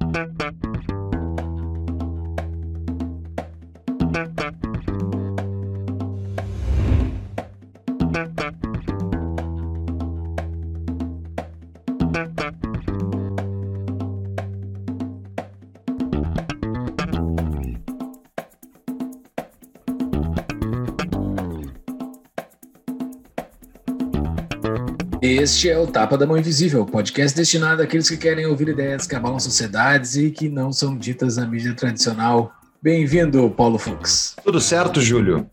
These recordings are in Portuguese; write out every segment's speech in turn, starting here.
Thank you. Este é o Tapa da Mão Invisível, podcast destinado àqueles que querem ouvir ideias que abalam sociedades e que não são ditas na mídia tradicional. Bem-vindo, Paulo Fux. Tudo certo, Júlio?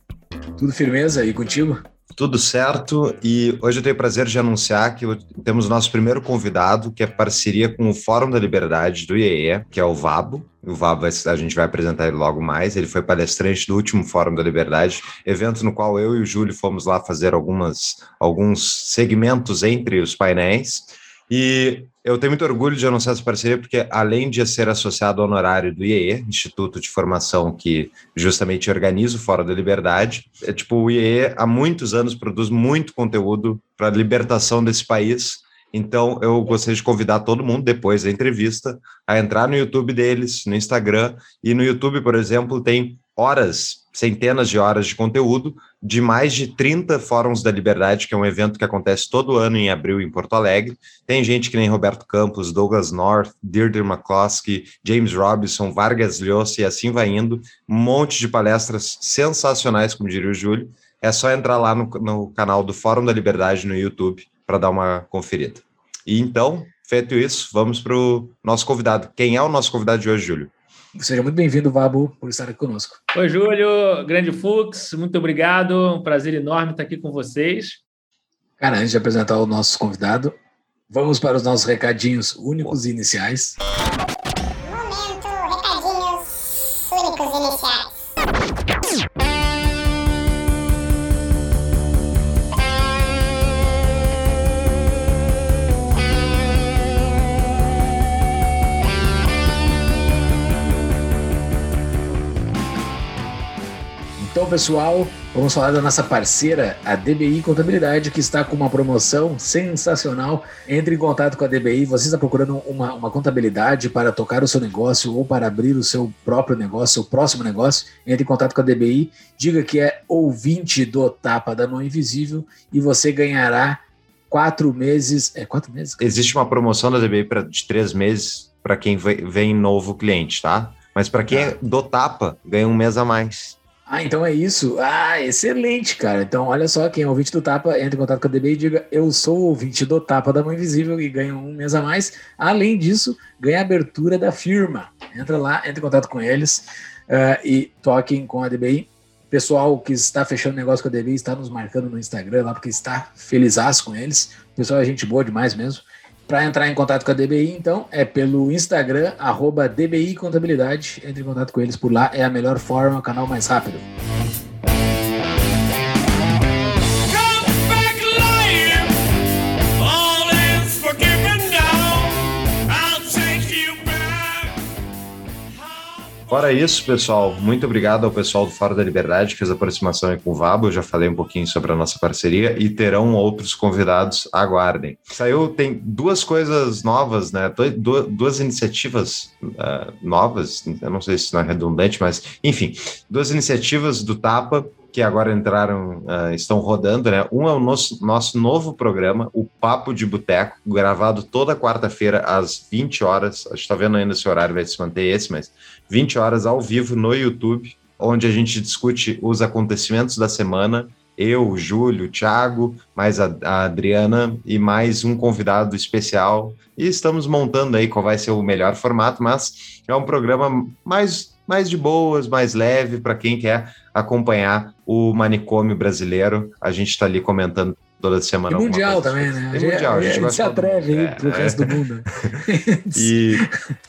Tudo firmeza e contigo? Tudo certo, e hoje eu tenho o prazer de anunciar que temos o nosso primeiro convidado, que é parceria com o Fórum da Liberdade do IEE, que é o VABO. O VABO a gente vai apresentar ele logo mais. Ele foi palestrante do último Fórum da Liberdade, evento no qual eu e o Júlio fomos lá fazer algumas, alguns segmentos entre os painéis. E eu tenho muito orgulho de anunciar essa parceria, porque além de ser associado honorário do IEE, Instituto de Formação que justamente organiza o Fórum da Liberdade, é tipo, o IEE há muitos anos produz muito conteúdo para a libertação desse país. Então, eu gostaria de convidar todo mundo, depois da entrevista, a entrar no YouTube deles, no Instagram. E no YouTube, por exemplo, tem horas centenas de horas de conteúdo de mais de 30 Fóruns da Liberdade, que é um evento que acontece todo ano em abril em Porto Alegre. Tem gente que nem Roberto Campos, Douglas North, Deirdre McCloskey, James Robinson, Vargas Llosa e assim vai indo. Um monte de palestras sensacionais, como diria o Júlio. É só entrar lá no, no canal do Fórum da Liberdade no YouTube para dar uma conferida. E então, feito isso, vamos para o nosso convidado. Quem é o nosso convidado de hoje, Júlio? Seja muito bem-vindo, Vabo, por estar aqui conosco. Oi, Júlio, grande Fux, muito obrigado. Um prazer enorme estar aqui com vocês. Cara, antes de apresentar o nosso convidado, vamos para os nossos recadinhos únicos e iniciais. Pessoal, vamos falar da nossa parceira, a DBI Contabilidade, que está com uma promoção sensacional. Entre em contato com a DBI. Você está procurando uma, uma contabilidade para tocar o seu negócio ou para abrir o seu próprio negócio, seu próximo negócio? Entre em contato com a DBI. Diga que é ouvinte do Tapa da Mão Invisível e você ganhará quatro meses. É quatro meses? Existe uma promoção da DBI pra, de três meses para quem vem novo cliente, tá? Mas para quem é do Tapa, ganha um mês a mais. Ah, então é isso. Ah, excelente, cara. Então, olha só, quem é ouvinte do Tapa, entre em contato com a DB e diga: Eu sou ouvinte do Tapa da Mão Invisível e ganha um mês a mais. Além disso, ganha a abertura da firma. Entra lá, entre em contato com eles uh, e toquem com a DBI. Pessoal que está fechando negócio com a DBI está nos marcando no Instagram lá, porque está feliz com eles. pessoal é gente boa demais mesmo. Para entrar em contato com a DBI, então, é pelo Instagram, arroba DBI Contabilidade. Entre em contato com eles por lá, é a melhor forma, o canal mais rápido. Fora isso, pessoal, muito obrigado ao pessoal do Fora da Liberdade que fez a aproximação aí com o Vabo. Eu já falei um pouquinho sobre a nossa parceria e terão outros convidados. Aguardem. Saiu, tem duas coisas novas, né? Duas, iniciativas uh, novas. Eu não sei se não é redundante, mas enfim, duas iniciativas do Tapa que agora entraram, uh, estão rodando, né? Um é o nosso, nosso novo programa, o Papo de Boteco, gravado toda quarta-feira às 20 horas. A gente está vendo ainda se o horário vai se manter esse, mas 20 horas ao vivo no YouTube, onde a gente discute os acontecimentos da semana. Eu, Júlio, Thiago, mais a, a Adriana e mais um convidado especial. E estamos montando aí qual vai ser o melhor formato, mas é um programa mais mais de boas, mais leve para quem quer acompanhar o manicômio brasileiro. A gente está ali comentando toda semana. E mundial também, né? E mundial, a gente, a gente se atreve aí é, pro é. resto do mundo. e,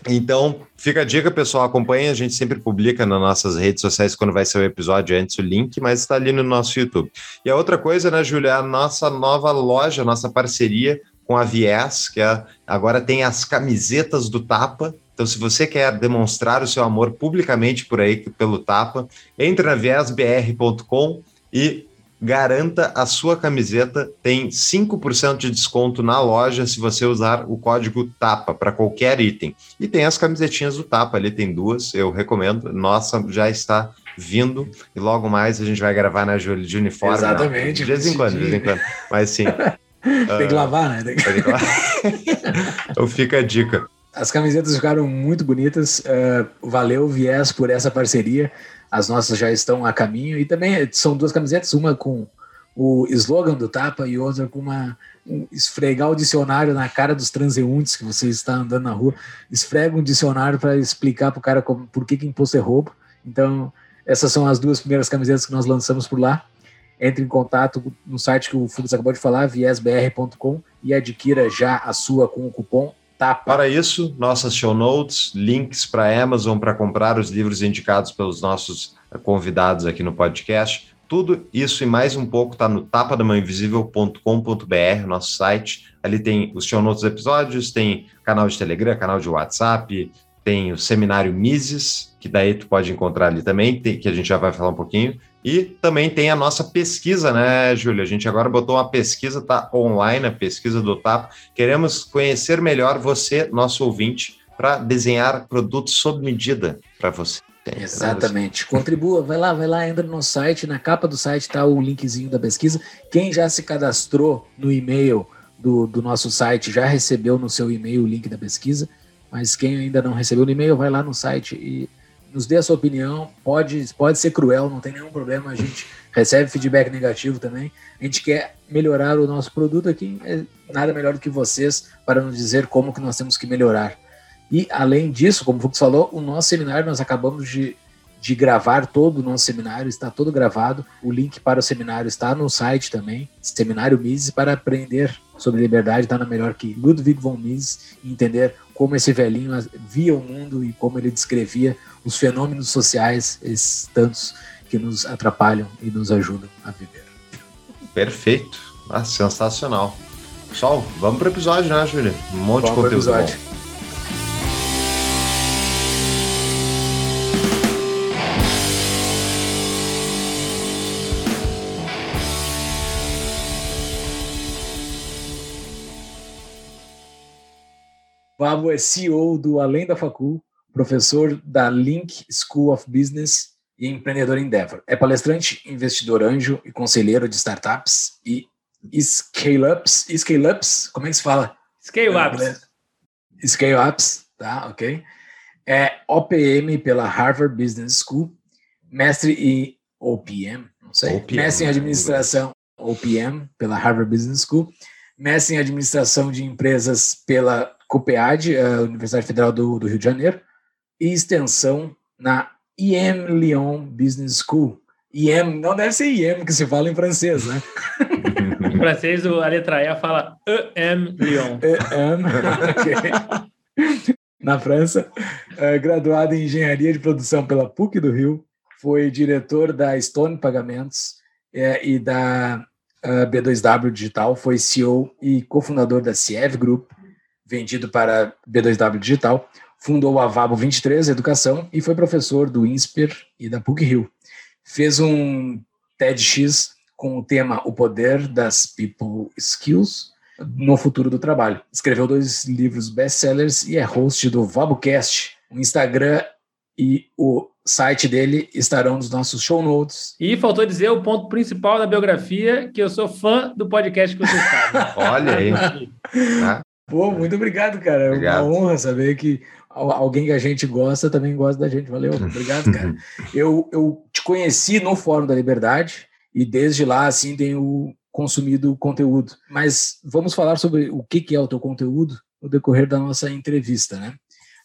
então, fica a dica, pessoal, acompanha, a gente sempre publica nas nossas redes sociais quando vai ser o episódio antes o link, mas está ali no nosso YouTube. E a outra coisa, né, Júlia, a nossa nova loja, nossa parceria com a Viés, que é, agora tem as camisetas do Tapa, então, se você quer demonstrar o seu amor publicamente por aí, pelo Tapa, entre na viesbr.com e garanta a sua camiseta, tem 5% de desconto na loja se você usar o código TAPA para qualquer item. E tem as camisetinhas do TAPA, ali tem duas, eu recomendo. Nossa, já está vindo e logo mais a gente vai gravar na Júlia de uniforme. Exatamente. Não, de vez em quando, de vez em quando. Mas sim. Tem que lavar, né? Tem que... Tem que lavar. então fica a dica. As camisetas ficaram muito bonitas. Uh, valeu, Viés, por essa parceria. As nossas já estão a caminho. E também são duas camisetas, uma com o slogan do Tapa e outra com uma um, esfregar o dicionário na cara dos transeuntes que você está andando na rua. Esfrega um dicionário para explicar para o cara como, por que, que imposto é roubo. Então, essas são as duas primeiras camisetas que nós lançamos por lá. Entre em contato no site que o Fux acabou de falar, viesbr.com, e adquira já a sua com o cupom TAPA. Para isso, nossas show notes, links para Amazon para comprar os livros indicados pelos nossos convidados aqui no podcast. Tudo isso e mais um pouco está no tapadamãoinvisível.com.br, nosso site. Ali tem os show notes episódios, tem canal de Telegram, canal de WhatsApp, tem o seminário Mises, que daí tu pode encontrar ali também, que a gente já vai falar um pouquinho. E também tem a nossa pesquisa, né, Júlia? A gente agora botou uma pesquisa, tá online, a pesquisa do TAP. Queremos conhecer melhor você, nosso ouvinte, para desenhar produtos sob medida para você. Exatamente. Contribua, vai lá, vai lá, entra no site, na capa do site está o linkzinho da pesquisa. Quem já se cadastrou no e-mail do, do nosso site já recebeu no seu e-mail o link da pesquisa, mas quem ainda não recebeu no e-mail, vai lá no site e nos dê a sua opinião. Pode, pode ser cruel, não tem nenhum problema. A gente recebe feedback negativo também. A gente quer melhorar o nosso produto aqui. É nada melhor do que vocês para nos dizer como que nós temos que melhorar. E além disso, como o Fux falou, o nosso seminário nós acabamos de, de gravar todo o nosso seminário, está todo gravado. O link para o seminário está no site também, Seminário Mises, para aprender sobre liberdade, nada melhor que Ludwig von Mises e entender como esse velhinho via o mundo e como ele descrevia os fenômenos sociais, esses tantos que nos atrapalham e nos ajudam a viver. Perfeito. Ah, sensacional. Pessoal, vamos para o episódio, né, Júlia? Um monte vamos de conteúdo bom. Pablo é CEO do Além da Facul, professor da Link School of Business e empreendedor Endeavor. É palestrante, investidor anjo e conselheiro de startups e scale-ups. Scale-ups, como é que se fala? Scale-ups. Scale-ups, tá, ok. É OPM pela Harvard Business School, mestre em OPM, não sei, OPM, mestre em administração OPM pela Harvard Business School, mestre em administração de empresas pela CUPEAD, a Universidade Federal do, do Rio de Janeiro, e extensão na IM Lyon Business School. IM, não deve ser IM que se fala em francês, né? em francês, a letra E fala EM Lyon. EM, ok. Na França, é, graduado em Engenharia de Produção pela PUC do Rio, foi diretor da Stone Pagamentos é, e da B2W Digital, foi CEO e cofundador da CIEV Group, vendido para B2W Digital, fundou a Vabo 23 Educação e foi professor do INSPER e da PUC-Rio. Fez um TEDx com o tema O Poder das People Skills no Futuro do Trabalho. Escreveu dois livros best-sellers e é host do VaboCast. O Instagram e o site dele estarão nos nossos show notes. E faltou dizer o ponto principal da biografia, que eu sou fã do podcast que vocês fazem. Olha aí. Tá. Pô, muito obrigado, cara. Obrigado. É uma honra saber que alguém que a gente gosta também gosta da gente. Valeu, obrigado, cara. eu, eu te conheci no Fórum da Liberdade e desde lá, assim, tenho consumido conteúdo. Mas vamos falar sobre o que, que é o teu conteúdo no decorrer da nossa entrevista, né?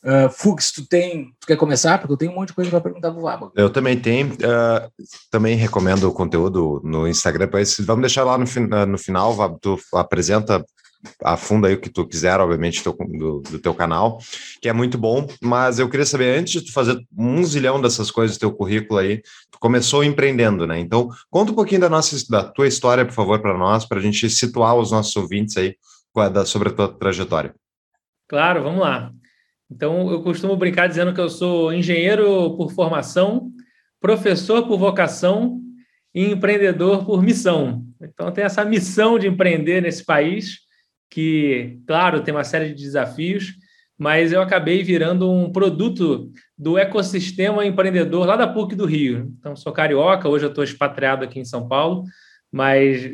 Uh, Fux, tu tem, tu quer começar? Porque eu tenho um monte de coisa para perguntar pro Vaba. Eu também tenho, uh, também recomendo o conteúdo no Instagram, vamos deixar lá no, no final, Vaba, tu apresenta afunda aí o que tu quiser, obviamente, do, do, do, teu canal, que é muito bom, mas eu queria saber, antes de tu fazer um zilhão dessas coisas do teu currículo aí, tu começou empreendendo, né? Então, conta um pouquinho da nossa, da tua história, por favor, para nós, para a gente situar os nossos ouvintes aí sobre a tua trajetória. Claro, vamos lá. Então, eu costumo brincar dizendo que eu sou engenheiro por formação, professor por vocação e empreendedor por missão. Então, tem essa missão de empreender nesse país, que, claro, tem uma série de desafios, mas eu acabei virando um produto do ecossistema empreendedor lá da PUC do Rio. Então, sou carioca, hoje eu estou expatriado aqui em São Paulo, mas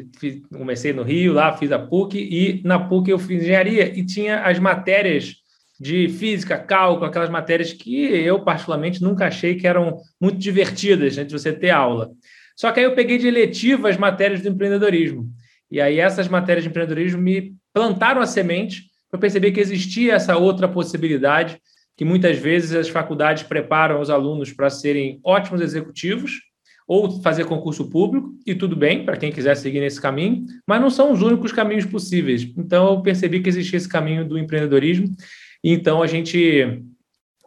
comecei no Rio, lá fiz a PUC, e na PUC eu fiz engenharia e tinha as matérias de física, cálculo, aquelas matérias que eu, particularmente, nunca achei que eram muito divertidas né, de você ter aula. Só que aí eu peguei de eletiva as matérias do empreendedorismo. E aí essas matérias de empreendedorismo me plantaram a semente para perceber que existia essa outra possibilidade, que muitas vezes as faculdades preparam os alunos para serem ótimos executivos ou fazer concurso público, e tudo bem para quem quiser seguir nesse caminho, mas não são os únicos caminhos possíveis. Então eu percebi que existia esse caminho do empreendedorismo então, a gente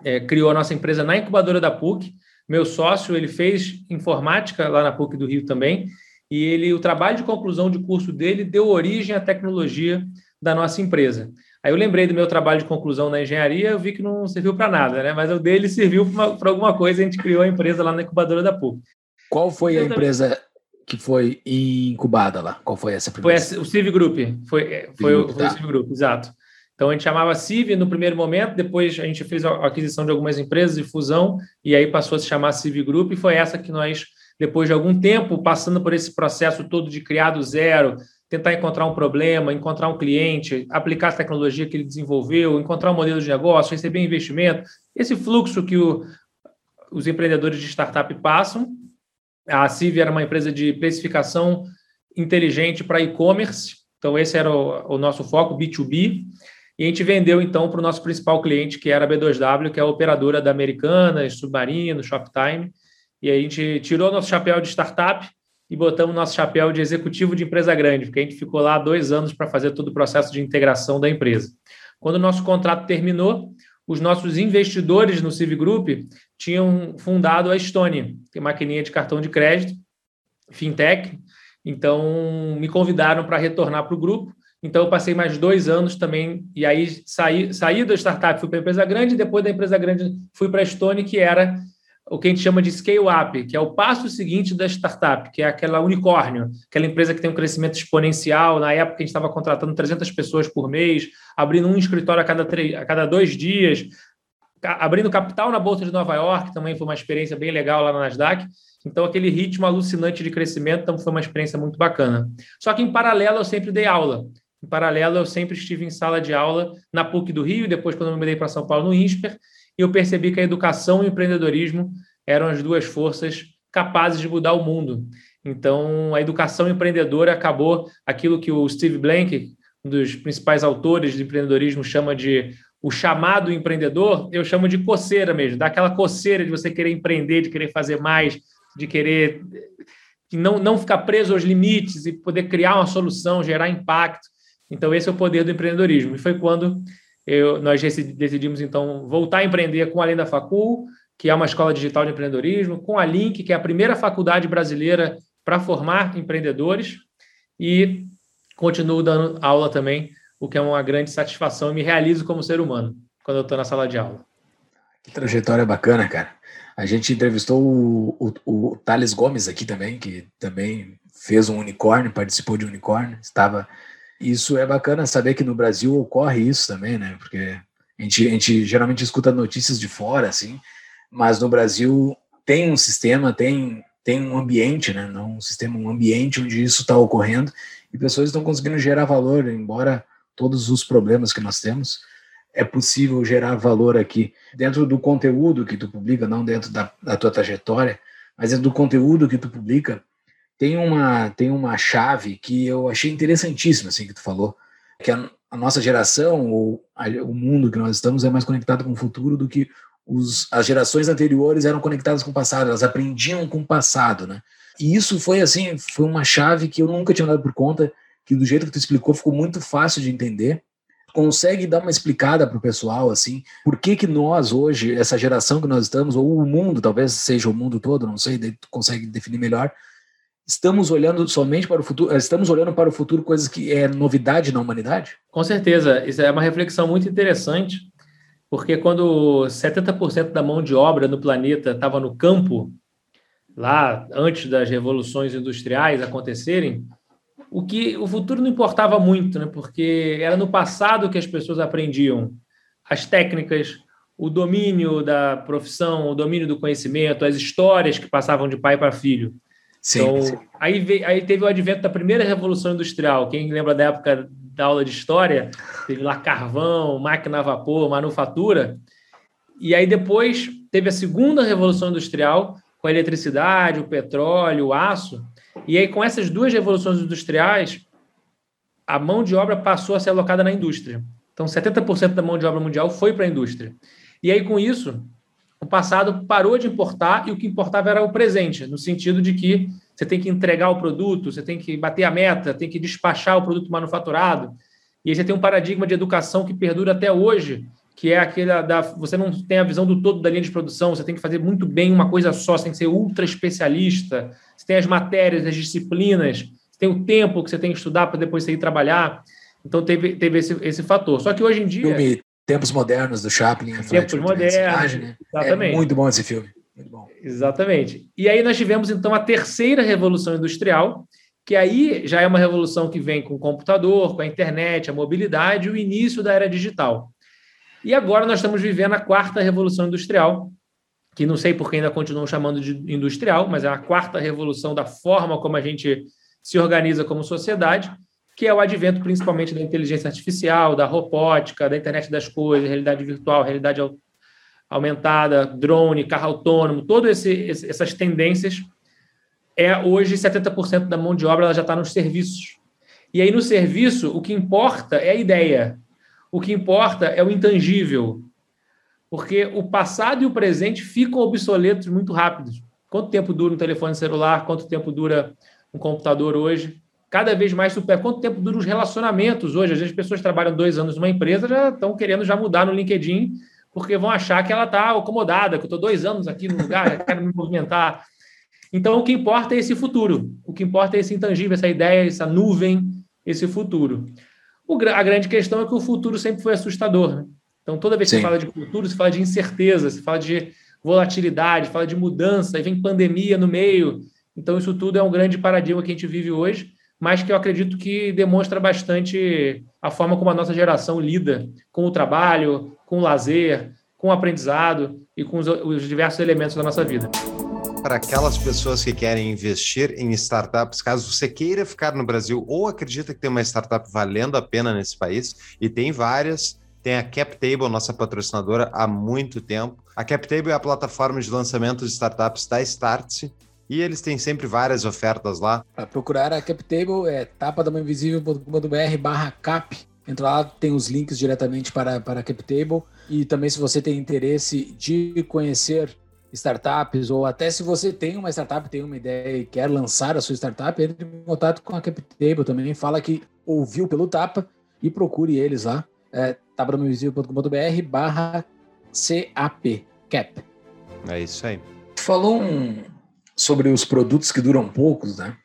é, criou a nossa empresa na incubadora da PUC. Meu sócio, ele fez informática lá na PUC do Rio também, e ele o trabalho de conclusão de curso dele deu origem à tecnologia da nossa empresa. Aí eu lembrei do meu trabalho de conclusão na engenharia, eu vi que não serviu para nada, né? Mas o dele serviu para alguma coisa, a gente criou a empresa lá na incubadora da PUC. Qual foi eu a também... empresa que foi incubada lá? Qual foi essa primeira? Foi o Civ Group, foi, é, foi, Group, o, foi tá. o Civ Group, exato. Então a gente chamava CIV no primeiro momento, depois a gente fez a aquisição de algumas empresas e fusão, e aí passou a se chamar CIV Group, e foi essa que nós, depois de algum tempo, passando por esse processo todo de criar do zero, tentar encontrar um problema, encontrar um cliente, aplicar a tecnologia que ele desenvolveu, encontrar um modelo de negócio, receber investimento, esse fluxo que o, os empreendedores de startup passam. A CIV era uma empresa de precificação inteligente para e-commerce, então esse era o, o nosso foco, B2B. E a gente vendeu, então, para o nosso principal cliente, que era a B2W, que é a operadora da Americanas, Submarino, Shoptime. E a gente tirou nosso chapéu de startup e botamos nosso chapéu de executivo de empresa grande, porque a gente ficou lá dois anos para fazer todo o processo de integração da empresa. Quando o nosso contrato terminou, os nossos investidores no Civ Group tinham fundado a Estônia, que é maquininha de cartão de crédito, fintech. Então, me convidaram para retornar para o grupo então, eu passei mais dois anos também, e aí saí, saí da startup, fui para a empresa grande, depois da empresa grande fui para a Stone, que era o que a gente chama de scale-up, que é o passo seguinte da startup, que é aquela unicórnio, aquela empresa que tem um crescimento exponencial. Na época, a gente estava contratando 300 pessoas por mês, abrindo um escritório a cada, três, a cada dois dias, abrindo capital na Bolsa de Nova York, também foi uma experiência bem legal lá na Nasdaq. Então, aquele ritmo alucinante de crescimento então, foi uma experiência muito bacana. Só que, em paralelo, eu sempre dei aula. Em paralelo, eu sempre estive em sala de aula na PUC do Rio, depois, quando eu me mudei para São Paulo, no INSPER, e eu percebi que a educação e o empreendedorismo eram as duas forças capazes de mudar o mundo. Então, a educação empreendedora acabou aquilo que o Steve Blank, um dos principais autores de empreendedorismo, chama de o chamado empreendedor, eu chamo de coceira mesmo, daquela coceira de você querer empreender, de querer fazer mais, de querer não, não ficar preso aos limites e poder criar uma solução, gerar impacto. Então, esse é o poder do empreendedorismo. E foi quando eu, nós decidimos, então, voltar a empreender com a Além da Facul, que é uma escola digital de empreendedorismo, com a Link, que é a primeira faculdade brasileira para formar empreendedores, e continuo dando aula também, o que é uma grande satisfação e me realizo como ser humano quando eu estou na sala de aula. Que trajetória bacana, cara. A gente entrevistou o, o, o Thales Gomes aqui também, que também fez um unicórnio, participou de um unicórnio, estava isso é bacana saber que no Brasil ocorre isso também, né? Porque a gente, a gente geralmente escuta notícias de fora, assim, mas no Brasil tem um sistema, tem, tem um ambiente, né? Não um sistema, um ambiente onde isso está ocorrendo e pessoas estão conseguindo gerar valor, embora todos os problemas que nós temos, é possível gerar valor aqui dentro do conteúdo que tu publica, não dentro da, da tua trajetória, mas dentro do conteúdo que tu publica, tem uma, tem uma chave que eu achei interessantíssima, assim, que tu falou, que a, a nossa geração, ou a, o mundo que nós estamos, é mais conectado com o futuro do que os, as gerações anteriores eram conectadas com o passado, elas aprendiam com o passado, né? E isso foi, assim, foi uma chave que eu nunca tinha dado por conta, que do jeito que tu explicou ficou muito fácil de entender, consegue dar uma explicada para o pessoal, assim, por que que nós hoje, essa geração que nós estamos, ou o mundo, talvez seja o mundo todo, não sei, tu consegue definir melhor, estamos olhando somente para o futuro, estamos olhando para o futuro coisas que é novidade na humanidade? Com certeza, isso é uma reflexão muito interessante, porque quando 70% da mão de obra no planeta estava no campo, lá antes das revoluções industriais acontecerem, o que o futuro não importava muito, né? Porque era no passado que as pessoas aprendiam as técnicas, o domínio da profissão, o domínio do conhecimento, as histórias que passavam de pai para filho. Sim, então, sim. Aí, veio, aí teve o advento da primeira revolução industrial. Quem lembra da época da aula de história, teve lá carvão, máquina a vapor, manufatura. E aí depois teve a segunda revolução industrial, com a eletricidade, o petróleo, o aço. E aí, com essas duas revoluções industriais, a mão de obra passou a ser alocada na indústria. Então, 70% da mão de obra mundial foi para a indústria. E aí, com isso, o passado parou de importar e o que importava era o presente, no sentido de que você tem que entregar o produto, você tem que bater a meta, tem que despachar o produto manufaturado. E aí você tem um paradigma de educação que perdura até hoje, que é aquele da você não tem a visão do todo da linha de produção, você tem que fazer muito bem uma coisa só, você tem que ser ultra especialista, você tem as matérias, as disciplinas, você tem o tempo que você tem que estudar para depois você ir trabalhar. Então teve, teve esse, esse fator. Só que hoje em dia. Tempos Modernos do Chaplin. Tempos Modernos. Né? Exatamente. É muito bom esse filme. Muito bom. Exatamente. E aí nós tivemos então a terceira revolução industrial, que aí já é uma revolução que vem com o computador, com a internet, a mobilidade o início da era digital. E agora nós estamos vivendo a quarta revolução industrial, que não sei por que ainda continuam chamando de industrial, mas é a quarta revolução da forma como a gente se organiza como sociedade, que é o advento principalmente da inteligência artificial, da robótica, da internet das coisas, realidade virtual, realidade aumentada, drone, carro autônomo, todas essas tendências. É hoje 70% da mão de obra já está nos serviços. E aí no serviço o que importa é a ideia, o que importa é o intangível, porque o passado e o presente ficam obsoletos muito rápidos. Quanto tempo dura um telefone celular? Quanto tempo dura um computador hoje? Cada vez mais super. Quanto tempo duram os relacionamentos hoje? Às vezes as pessoas trabalham dois anos numa empresa já estão querendo já mudar no LinkedIn porque vão achar que ela está acomodada, que eu estou dois anos aqui no lugar, quero me movimentar. Então, o que importa é esse futuro. O que importa é esse intangível, essa ideia, essa nuvem, esse futuro. O, a grande questão é que o futuro sempre foi assustador. Né? Então, toda vez que Sim. fala de futuro, se fala de incerteza, se fala de volatilidade, fala de mudança, aí vem pandemia no meio. Então, isso tudo é um grande paradigma que a gente vive hoje, mas que eu acredito que demonstra bastante a forma como a nossa geração lida com o trabalho, com o lazer, com o aprendizado e com os, os diversos elementos da nossa vida para aquelas pessoas que querem investir em startups, caso você queira ficar no Brasil ou acredita que tem uma startup valendo a pena nesse país, e tem várias, tem a CapTable, nossa patrocinadora, há muito tempo. A CapTable é a plataforma de lançamento de startups da Startse, e eles têm sempre várias ofertas lá. Para procurar a CapTable é tapadamainvisível.com.br barra cap. Entra lá, tem os links diretamente para, para a CapTable. E também se você tem interesse de conhecer startups, ou até se você tem uma startup, tem uma ideia e quer lançar a sua startup, entre em contato com a CapTable também, fala que ouviu pelo Tapa e procure eles lá, é, tapadamainvisível.com.br barra CAP, CAP. É isso aí. Falou um, sobre os produtos que duram poucos, né?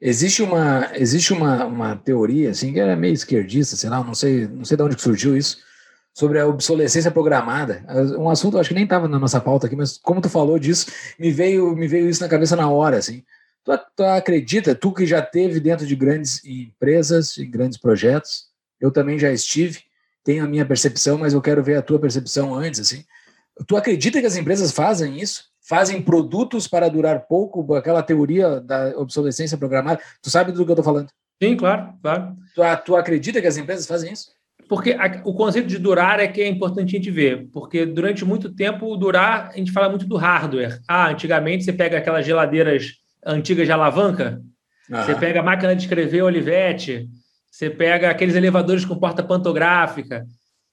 Existe uma, existe uma, uma teoria, assim, que era meio esquerdista, sei lá, não sei, não sei de onde surgiu isso, sobre a obsolescência programada. Um assunto, acho que nem estava na nossa pauta aqui, mas como tu falou disso, me veio, me veio isso na cabeça na hora, assim. Tu, tu acredita, tu que já teve dentro de grandes empresas, em grandes projetos, eu também já estive, tenho a minha percepção, mas eu quero ver a tua percepção antes, assim. Tu acredita que as empresas fazem isso? Fazem produtos para durar pouco, aquela teoria da obsolescência programada? Tu sabe do que eu estou falando? Sim, claro, claro. Tu, tu acredita que as empresas fazem isso? porque a, o conceito de durar é que é importante a gente ver, porque durante muito tempo durar, a gente fala muito do hardware. Ah, antigamente você pega aquelas geladeiras antigas de alavanca, ah. você pega a máquina de escrever Olivetti, você pega aqueles elevadores com porta pantográfica.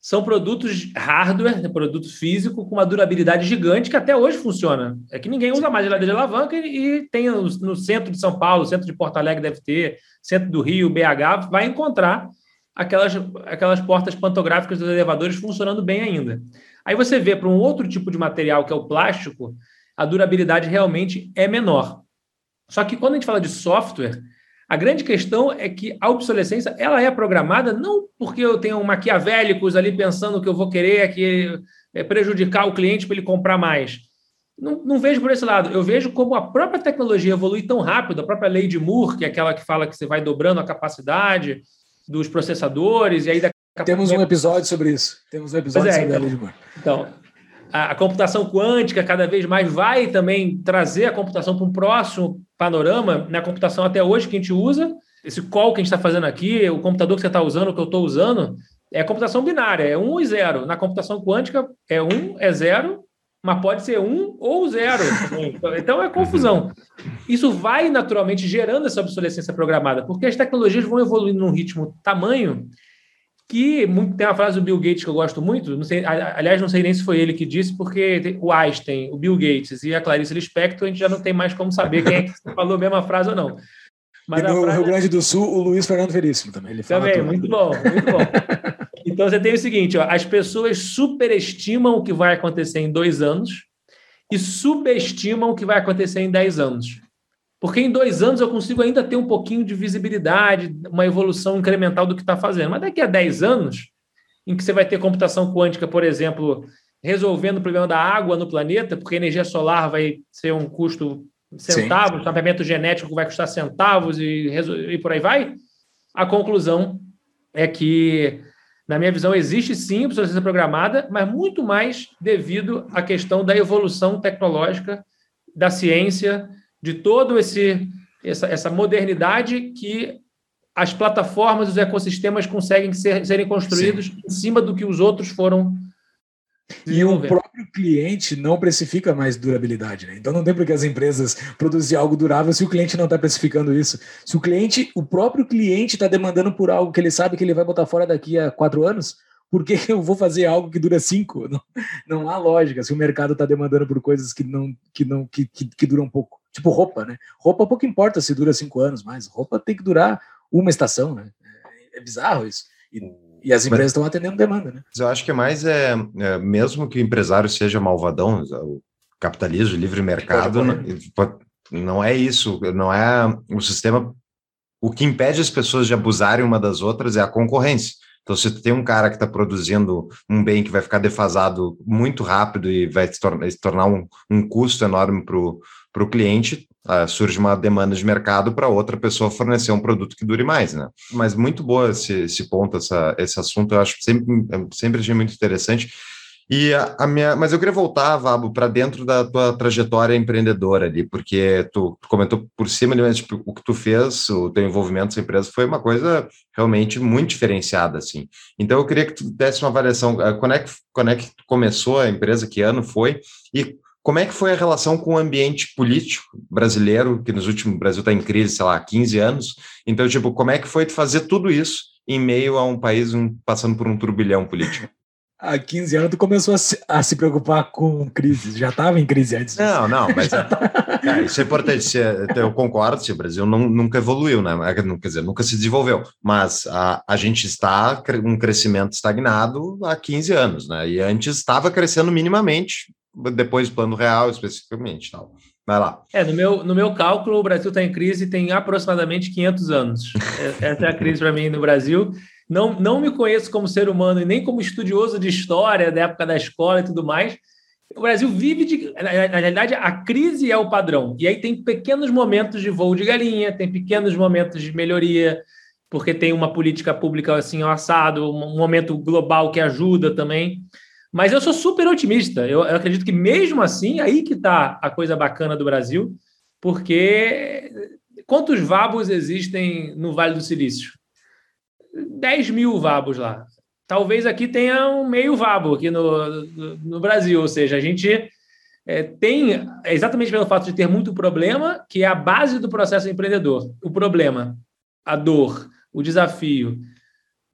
São produtos hardware, né, produto físico, com uma durabilidade gigante que até hoje funciona. É que ninguém usa mais geladeira de alavanca e, e tem no, centro de São Paulo, centro de Porto Alegre deve ter, centro do Rio, BH, vai encontrar aquelas, aquelas portas pantográficas dos elevadores funcionando bem ainda. Aí você vê para um outro tipo de material, que é o plástico, a durabilidade realmente é menor. Só que quando a gente fala de software, a grande questão é que a obsolescência ela é programada não porque eu tenho maquiavélicos ali pensando que eu vou querer que é prejudicar o cliente para ele comprar mais. não, não, vejo por esse lado. Eu vejo como a própria tecnologia evolui tão rápido, a própria lei de Moore, que é aquela que fala que você vai dobrando a capacidade dos processadores, e aí Temos um episódio sobre isso. Temos um episódio é, sobre então, a lei de Moore. Então, a, a, computação quântica cada vez mais vai também trazer a computação para um próximo panorama. Na computação até hoje que a gente usa, esse call que a gente está fazendo aqui, o computador que você está usando, o que eu estou usando, é computação binária, é 1 e 0. Na computação quântica, é 1, é 0, mas pode ser 1 ou 0. Então é confusão. Isso vai naturalmente gerando essa obsolescência programada, porque as tecnologias vão evoluindo num ritmo tamanho que tem uma frase do Bill Gates que eu gosto muito, não sei, aliás, não sei nem se foi ele que disse, porque o Einstein, o Bill Gates e a Clarice Lispector, a gente já não tem mais como saber quem é que falou a mesma frase ou não. Mas e no frase... Rio Grande do Sul, o Luiz Fernando Veríssimo também. Ele também, muito bom, muito bom. então você tem o seguinte: ó, as pessoas superestimam o que vai acontecer em dois anos e subestimam o que vai acontecer em dez anos. Porque em dois anos eu consigo ainda ter um pouquinho de visibilidade, uma evolução incremental do que está fazendo. Mas daqui a dez anos, em que você vai ter computação quântica, por exemplo, resolvendo o problema da água no planeta, porque a energia solar vai ser um custo centavos, Sim. mapeamento genético vai custar centavos e, e por aí vai, a conclusão é que, na minha visão, existe sim obsolescência programada, mas muito mais devido à questão da evolução tecnológica, da ciência, de todo esse essa, essa modernidade que as plataformas, os ecossistemas conseguem ser, serem construídos sim. em cima do que os outros foram e o próprio cliente não precifica mais durabilidade, né? Então não tem por que as empresas produzir algo durável se o cliente não está precificando isso. Se o cliente, o próprio cliente está demandando por algo que ele sabe que ele vai botar fora daqui a quatro anos, por que eu vou fazer algo que dura cinco? Não, não há lógica. Se o mercado está demandando por coisas que não que não que, que, que duram pouco, tipo roupa, né? Roupa pouco importa se dura cinco anos, mas roupa tem que durar uma estação, né? É, é bizarro isso. E, e as empresas estão atendendo demanda, né? Eu acho que mais é, é, mesmo que o empresário seja malvadão, o capitalismo, o livre mercado, não, não é isso, não é o sistema. O que impede as pessoas de abusarem uma das outras é a concorrência. Então, se tem um cara que está produzindo um bem que vai ficar defasado muito rápido e vai se tornar, se tornar um, um custo enorme para o cliente, Uh, surge uma demanda de mercado para outra pessoa fornecer um produto que dure mais, né? Mas muito boa esse, esse ponto, essa, esse assunto, eu acho sempre, sempre achei muito interessante. E a, a minha, mas eu queria voltar, Vabo, para dentro da tua trajetória empreendedora ali, porque tu, tu comentou por cima ali, mas tipo, o que tu fez, o teu envolvimento com a empresa foi uma coisa realmente muito diferenciada, assim. Então eu queria que tu desse uma avaliação, uh, quando é que, quando é que começou a empresa, que ano foi, e como é que foi a relação com o ambiente político brasileiro, que nos últimos, o Brasil está em crise, sei lá, há 15 anos? Então, tipo, como é que foi fazer tudo isso em meio a um país um, passando por um turbilhão político? Há 15 anos tu começou a se, a se preocupar com crise, já estava em crise antes. Disso. Não, não, mas é, é, isso é importante. Eu concordo, o Brasil não, nunca evoluiu, né? É, quer dizer, nunca se desenvolveu, mas a, a gente está um crescimento estagnado há 15 anos, né? E antes estava crescendo minimamente, depois do plano real especificamente. Tal. Vai lá. É, no meu, no meu cálculo, o Brasil está em crise tem aproximadamente 500 anos. É, essa é a crise para mim no Brasil. Não, não me conheço como ser humano e nem como estudioso de história da época da escola e tudo mais. O Brasil vive de. Na, realidade, a crise é o padrão. E aí tem pequenos momentos de voo de galinha, tem pequenos momentos de melhoria, porque tem uma política pública assim, assado, um momento global que ajuda também. Mas eu sou super otimista. Eu, eu acredito que mesmo assim, aí que está a coisa bacana do Brasil, porque quantos vabos existem no Vale do Silício? 10 mil vabos lá. Talvez aqui tenha um meio vabo aqui no, no, Brasil, ou seja, a gente é, tem, exatamente pelo fato de ter muito problema, que é a base do processo empreendedor. O problema, a dor, o desafio.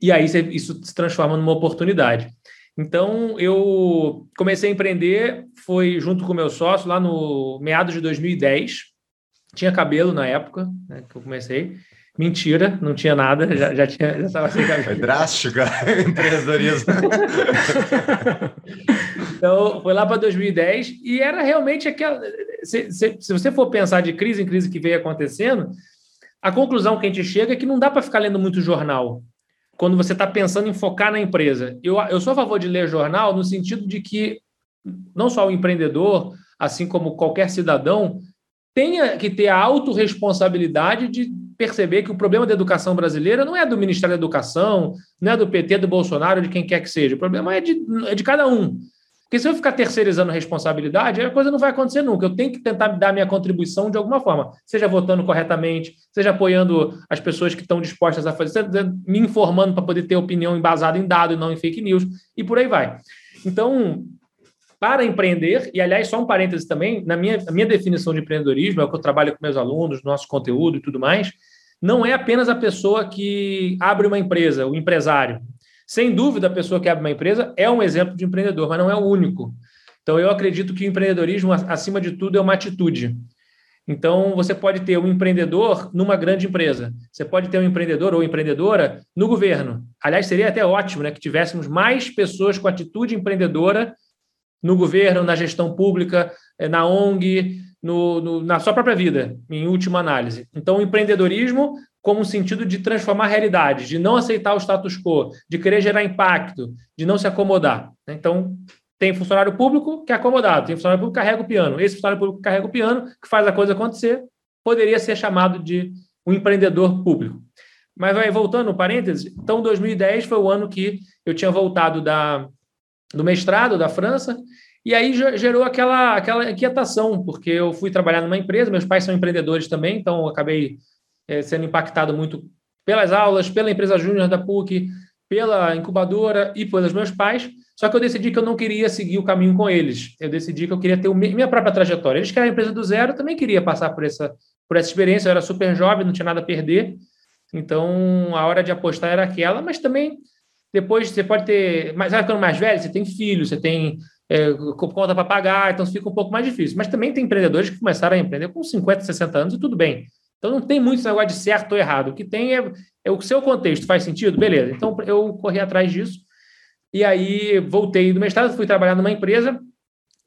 E aí isso se transforma numa oportunidade. Então, eu comecei a empreender, foi junto com o meu sócio, lá no meados de 2010. Tinha cabelo na época né, que eu comecei. Mentira, não tinha nada, já, já tinha, já estava sem cabelo. Foi drástico, empreendedorismo. então, foi lá para 2010 e era realmente aquela. Se, se, se, você for pensar de crise em crise que veio acontecendo, a conclusão que a gente chega é que não dá para ficar lendo muito jornal quando você está pensando em focar na empresa. Eu, eu sou a favor de ler jornal no sentido de que não só o empreendedor, assim como qualquer cidadão, tenha que ter a autorresponsabilidade de perceber que o problema da educação brasileira não é do Ministério da Educação, não é do PT, do Bolsonaro, de quem quer que seja. O problema é de, é de cada um. Porque se eu ficar terceirizando responsabilidade, a coisa não vai acontecer nunca. Eu tenho que tentar dar minha contribuição de alguma forma, seja votando corretamente, seja apoiando as pessoas que estão dispostas a fazer, me informando para poder ter opinião embasada em dado e não em fake news, e por aí vai. Então, para empreender, e aliás, só um parêntese também, na minha, minha definição de empreendedorismo, é o que eu trabalho com meus alunos, nosso conteúdo e tudo mais, não é apenas a pessoa que abre uma empresa, o empresário. Sem dúvida, a pessoa que abre uma empresa é um exemplo de empreendedor, mas não é o único. Então, eu acredito que o empreendedorismo, acima de tudo, é uma atitude. Então, você pode ter um empreendedor numa grande empresa. Você pode ter um empreendedor ou empreendedora no governo. Aliás, seria até ótimo né, que tivéssemos mais pessoas com atitude empreendedora no governo, na gestão pública, eh, na ONG, no, no, na sua própria vida, em última análise. Então, o empreendedorismo como um sentido de transformar realidades, de não aceitar o status quo, de querer gerar impacto, de não se acomodar. Então, tem funcionário público que é acomodado, tem funcionário público que carrega o piano. Esse funcionário público que carrega o piano, que faz a coisa acontecer, poderia ser chamado de um empreendedor público. Mas vai voltando, parênteses, então 2010 foi o ano que eu tinha voltado da, do mestrado da França, e aí gerou aquela, aquela inquietação, porque eu fui trabalhar numa empresa, meus pais são empreendedores também, então eu acabei é, sendo impactado muito pelas aulas, pela empresa júnior da PUC, pela incubadora e pelos meus pais. Só que eu decidi que eu não queria seguir o caminho com eles. Eu decidi que eu queria ter minha própria trajetória. Eles querem a empresa do zero, eu também queria passar por essa, por essa experiência. Eu era super jovem, não tinha nada a perder. Então, a hora de apostar era aquela, mas também depois você pode ter. Mas vai ficando mais velho, você tem filho, você tem é, conta para pagar, então fica um pouco mais difícil. Mas também tem empreendedores que começaram a empreender com 50, 60 anos e tudo bem. Então não tem muito negócio de certo ou errado. O que tem é, é o seu contexto. Faz sentido? Beleza. Então eu corri atrás disso. E aí voltei do mestrado, fui trabalhar numa empresa.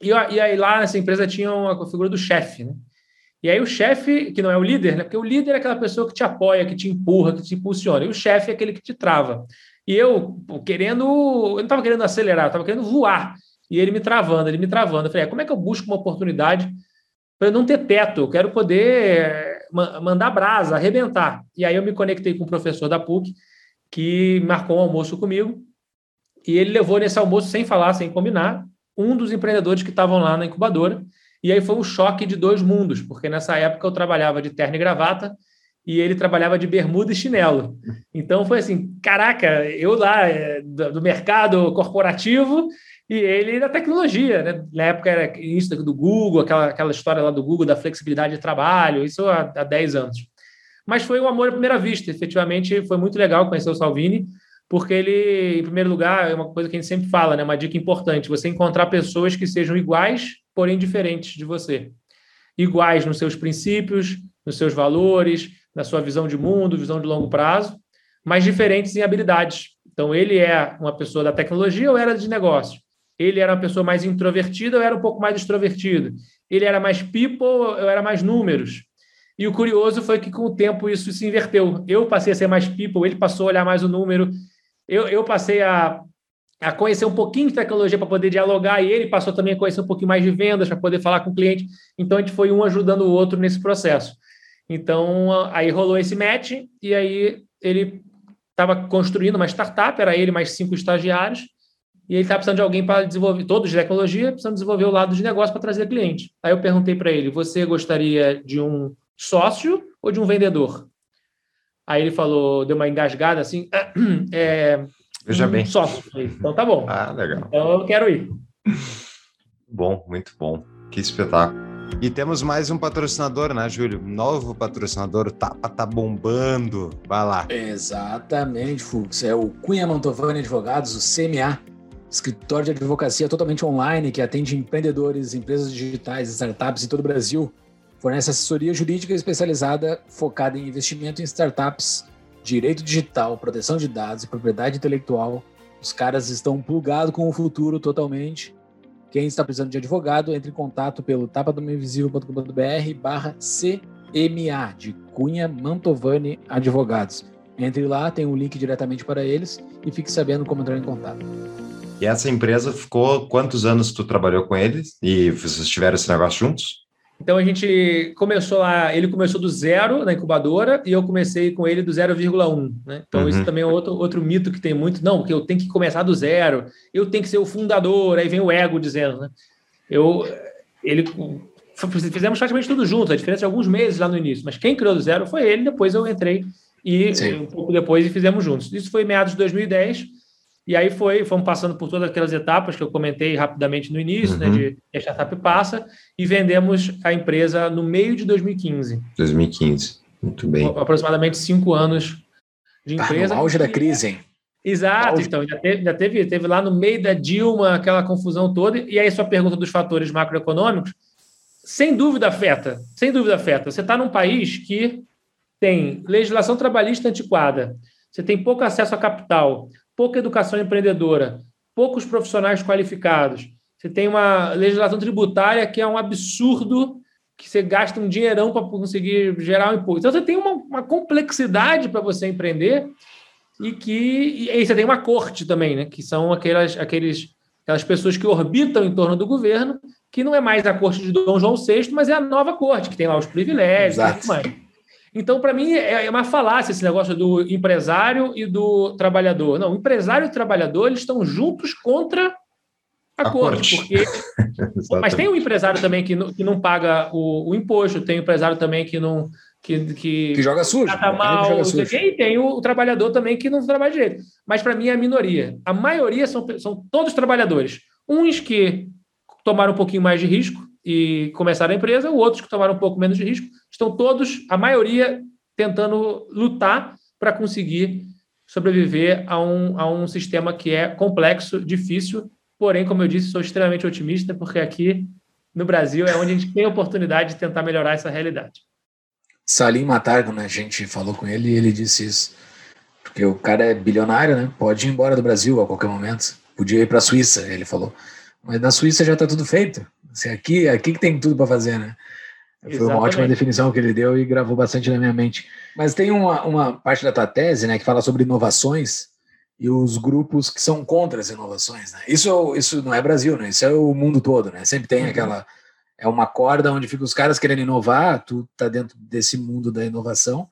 E, e aí lá nessa empresa tinha uma figura do chefe, né? E aí o chefe, que não é o líder, né? Porque o líder é aquela pessoa que te apoia, que te empurra, que te impulsiona. E o chefe é aquele que te trava. E eu querendo, eu não estava querendo acelerar, eu estava querendo voar. E ele me travando, ele me travando. Eu falei, é, como é que eu busco uma oportunidade para não ter teto? Eu quero poder mandar brasa, arrebentar. E aí eu me conectei com o professor da PUC, que marcou um almoço comigo, e ele levou nesse almoço, sem falar, sem combinar, um dos empreendedores que estavam lá na incubadora. E aí foi um choque de dois mundos, porque nessa época eu trabalhava de terno e gravata e ele trabalhava de bermuda e chinelo. Então foi assim, caraca, eu lá é, do mercado corporativo e ele da tecnologia, né? Na época era isso do Google, aquela, aquela história lá do Google da flexibilidade de trabalho, isso há, há 10 anos. Mas foi um amor à primeira vista, efetivamente foi muito legal conhecer o Salvini, porque ele, em primeiro lugar, é uma coisa que a gente sempre fala, né? Uma dica importante, você encontrar pessoas que sejam iguais, porém diferentes de você. Iguais nos seus princípios, nos seus valores, na sua visão de mundo, visão de longo prazo, mas diferentes em habilidades. Então, ele é uma pessoa da tecnologia ou era de negócio? Ele era uma pessoa mais introvertida, eu era um pouco mais extrovertido. Ele era mais people, eu era mais números. E o curioso foi que, com o tempo, isso se inverteu. Eu passei a ser mais people, ele passou a olhar mais o número. Eu, eu passei a, a conhecer um pouquinho de tecnologia para poder dialogar, e ele passou também a conhecer um pouquinho mais de vendas para poder falar com o cliente. Então, a gente foi um ajudando o outro nesse processo. Então, aí rolou esse match, e aí ele estava construindo uma startup, era ele mais cinco estagiários, e ele está precisando de alguém para desenvolver, todos de tecnologia, precisando desenvolver o lado de negócio para trazer cliente. Aí eu perguntei para ele: você gostaria de um sócio ou de um vendedor? Aí ele falou, deu uma engasgada assim, é, Veja um bem. Sócio. Então tá bom. Ah, legal. Então eu quero ir. Bom, muito bom. Que espetáculo. E temos mais um patrocinador, né, Júlio? Novo patrocinador, o Tapa tá bombando. Vai lá. Exatamente, Fux. É o Cunha Mantovani Advogados, o CMA escritório de advocacia totalmente online que atende empreendedores, empresas digitais, startups em todo o Brasil. Fornece assessoria jurídica especializada focada em investimento em startups, direito digital, proteção de dados e propriedade intelectual. Os caras estão plugados com o futuro totalmente. Quem está precisando de advogado, entre em contato pelo tapadomainvisível.com.br barra CMA, de Cunha Mantovani Advogados. Entre lá, tem um link diretamente para eles e fique sabendo como entrar em contato. E essa empresa ficou quantos anos tu trabalhou com eles? E vocês tiveram esse negócio juntos? Então a gente começou lá, ele começou do zero na incubadora e eu comecei com ele do 0,1. Né? Então uhum. isso também é outro, outro mito que tem muito. Não, porque eu tenho que começar do zero, eu tenho que ser o fundador, aí vem o ego dizendo. Né? Eu, ele, fizemos praticamente tudo junto, a diferença de alguns meses lá no início, mas quem criou do zero foi ele, depois eu entrei e Sim. um pouco depois fizemos juntos. Isso foi em meados de 2010 e aí foi, fomos passando por todas aquelas etapas que eu comentei rapidamente no início, né, uhum. né, de a startup passa, e vendemos a empresa no meio de 2015. 2015, muito bem. Aproximadamente cinco anos de empresa. Tá no auge da crise, hein? Exato, então, ainda teve, ainda teve, teve lá no meio da Dilma aquela confusão toda, e aí sua pergunta dos fatores macroeconômicos, sem dúvida afeta, sem dúvida afeta. Você está num país que tem legislação trabalhista antiquada, você tem pouco acesso a capital, pouca educação empreendedora, poucos profissionais qualificados. Você tem uma legislação tributária que é um absurdo, que você gasta um dinheirão para conseguir gerar um imposto. Então, você tem uma, uma complexidade para você empreender e que e aí você tem uma corte também, né? que são aquelas, aqueles, aquelas pessoas que orbitam em torno do governo, que não é mais a corte de Dom João VI, mas é a nova corte, que tem lá os privilégios Exato. e tudo mais. Então, para mim, é, é uma falácia esse negócio do empresário e do trabalhador. Não, o empresário e o trabalhador eles estão juntos contra a, a corte. Porque... Mas tem o empresário também que não, que não paga o, o imposto, tem o empresário também que não. Que, que, que joga sujo. Trata mal, joga sujo. e tem o, o, trabalhador também que não trabalha direito. Mas para mim é a minoria. A maioria são, são todos trabalhadores. Uns que tomaram um pouquinho mais de risco, e começaram a empresa, outros que tomaram um pouco menos de risco, estão todos, a maioria, tentando lutar para conseguir sobreviver a um, a um sistema que é complexo, difícil, porém, como eu disse, sou extremamente otimista, porque aqui no Brasil é onde a gente tem a oportunidade de tentar melhorar essa realidade. Salim Matar, quando a gente falou com ele, ele disse isso. Porque o cara é bilionário, né? Pode ir embora do Brasil a qualquer momento. Podia ir para a Suíça, ele falou. Mas na Suíça já está tudo feito. Assim, aqui, aqui que tem tudo para fazer, né? Foi Exatamente. uma ótima definição que ele deu e gravou bastante na minha mente. Mas tem uma, uma parte da tua tese, né, que fala sobre inovações e os grupos que são contra as inovações, né? Isso, isso não é Brasil, né? Isso é o mundo todo, né? Sempre tem uhum. aquela é uma corda onde ficam os caras querendo inovar, tu tá dentro desse mundo da inovação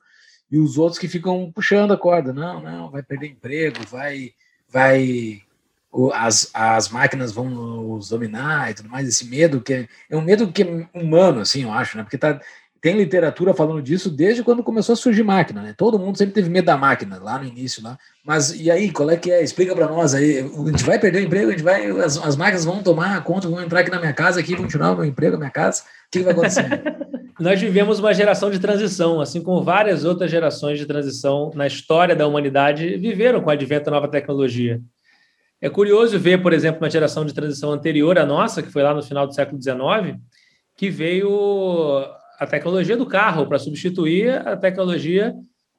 e os outros que ficam puxando a corda, não, não, vai perder emprego, vai vai as, as máquinas vão os dominar e tudo mais, esse medo que é, é um medo que é humano, assim, eu acho, né? Porque tá, tem literatura falando disso desde quando começou a surgir máquina, né? Todo mundo sempre teve medo da máquina, lá no início, lá. Mas e aí, qual é que é? Explica para nós aí. A gente vai perder o emprego, a gente vai, as, as máquinas vão tomar conta, vão entrar aqui na minha casa, aqui vão tirar o meu emprego, a minha casa. O que, que vai acontecer? Nós vivemos uma geração de transição, assim como várias outras gerações de transição na história da humanidade viveram com o advento da nova tecnologia. É curioso ver, por exemplo, uma geração de transição anterior à nossa, que foi lá no final do século XIX, que veio a tecnologia do carro para substituir a tecnologia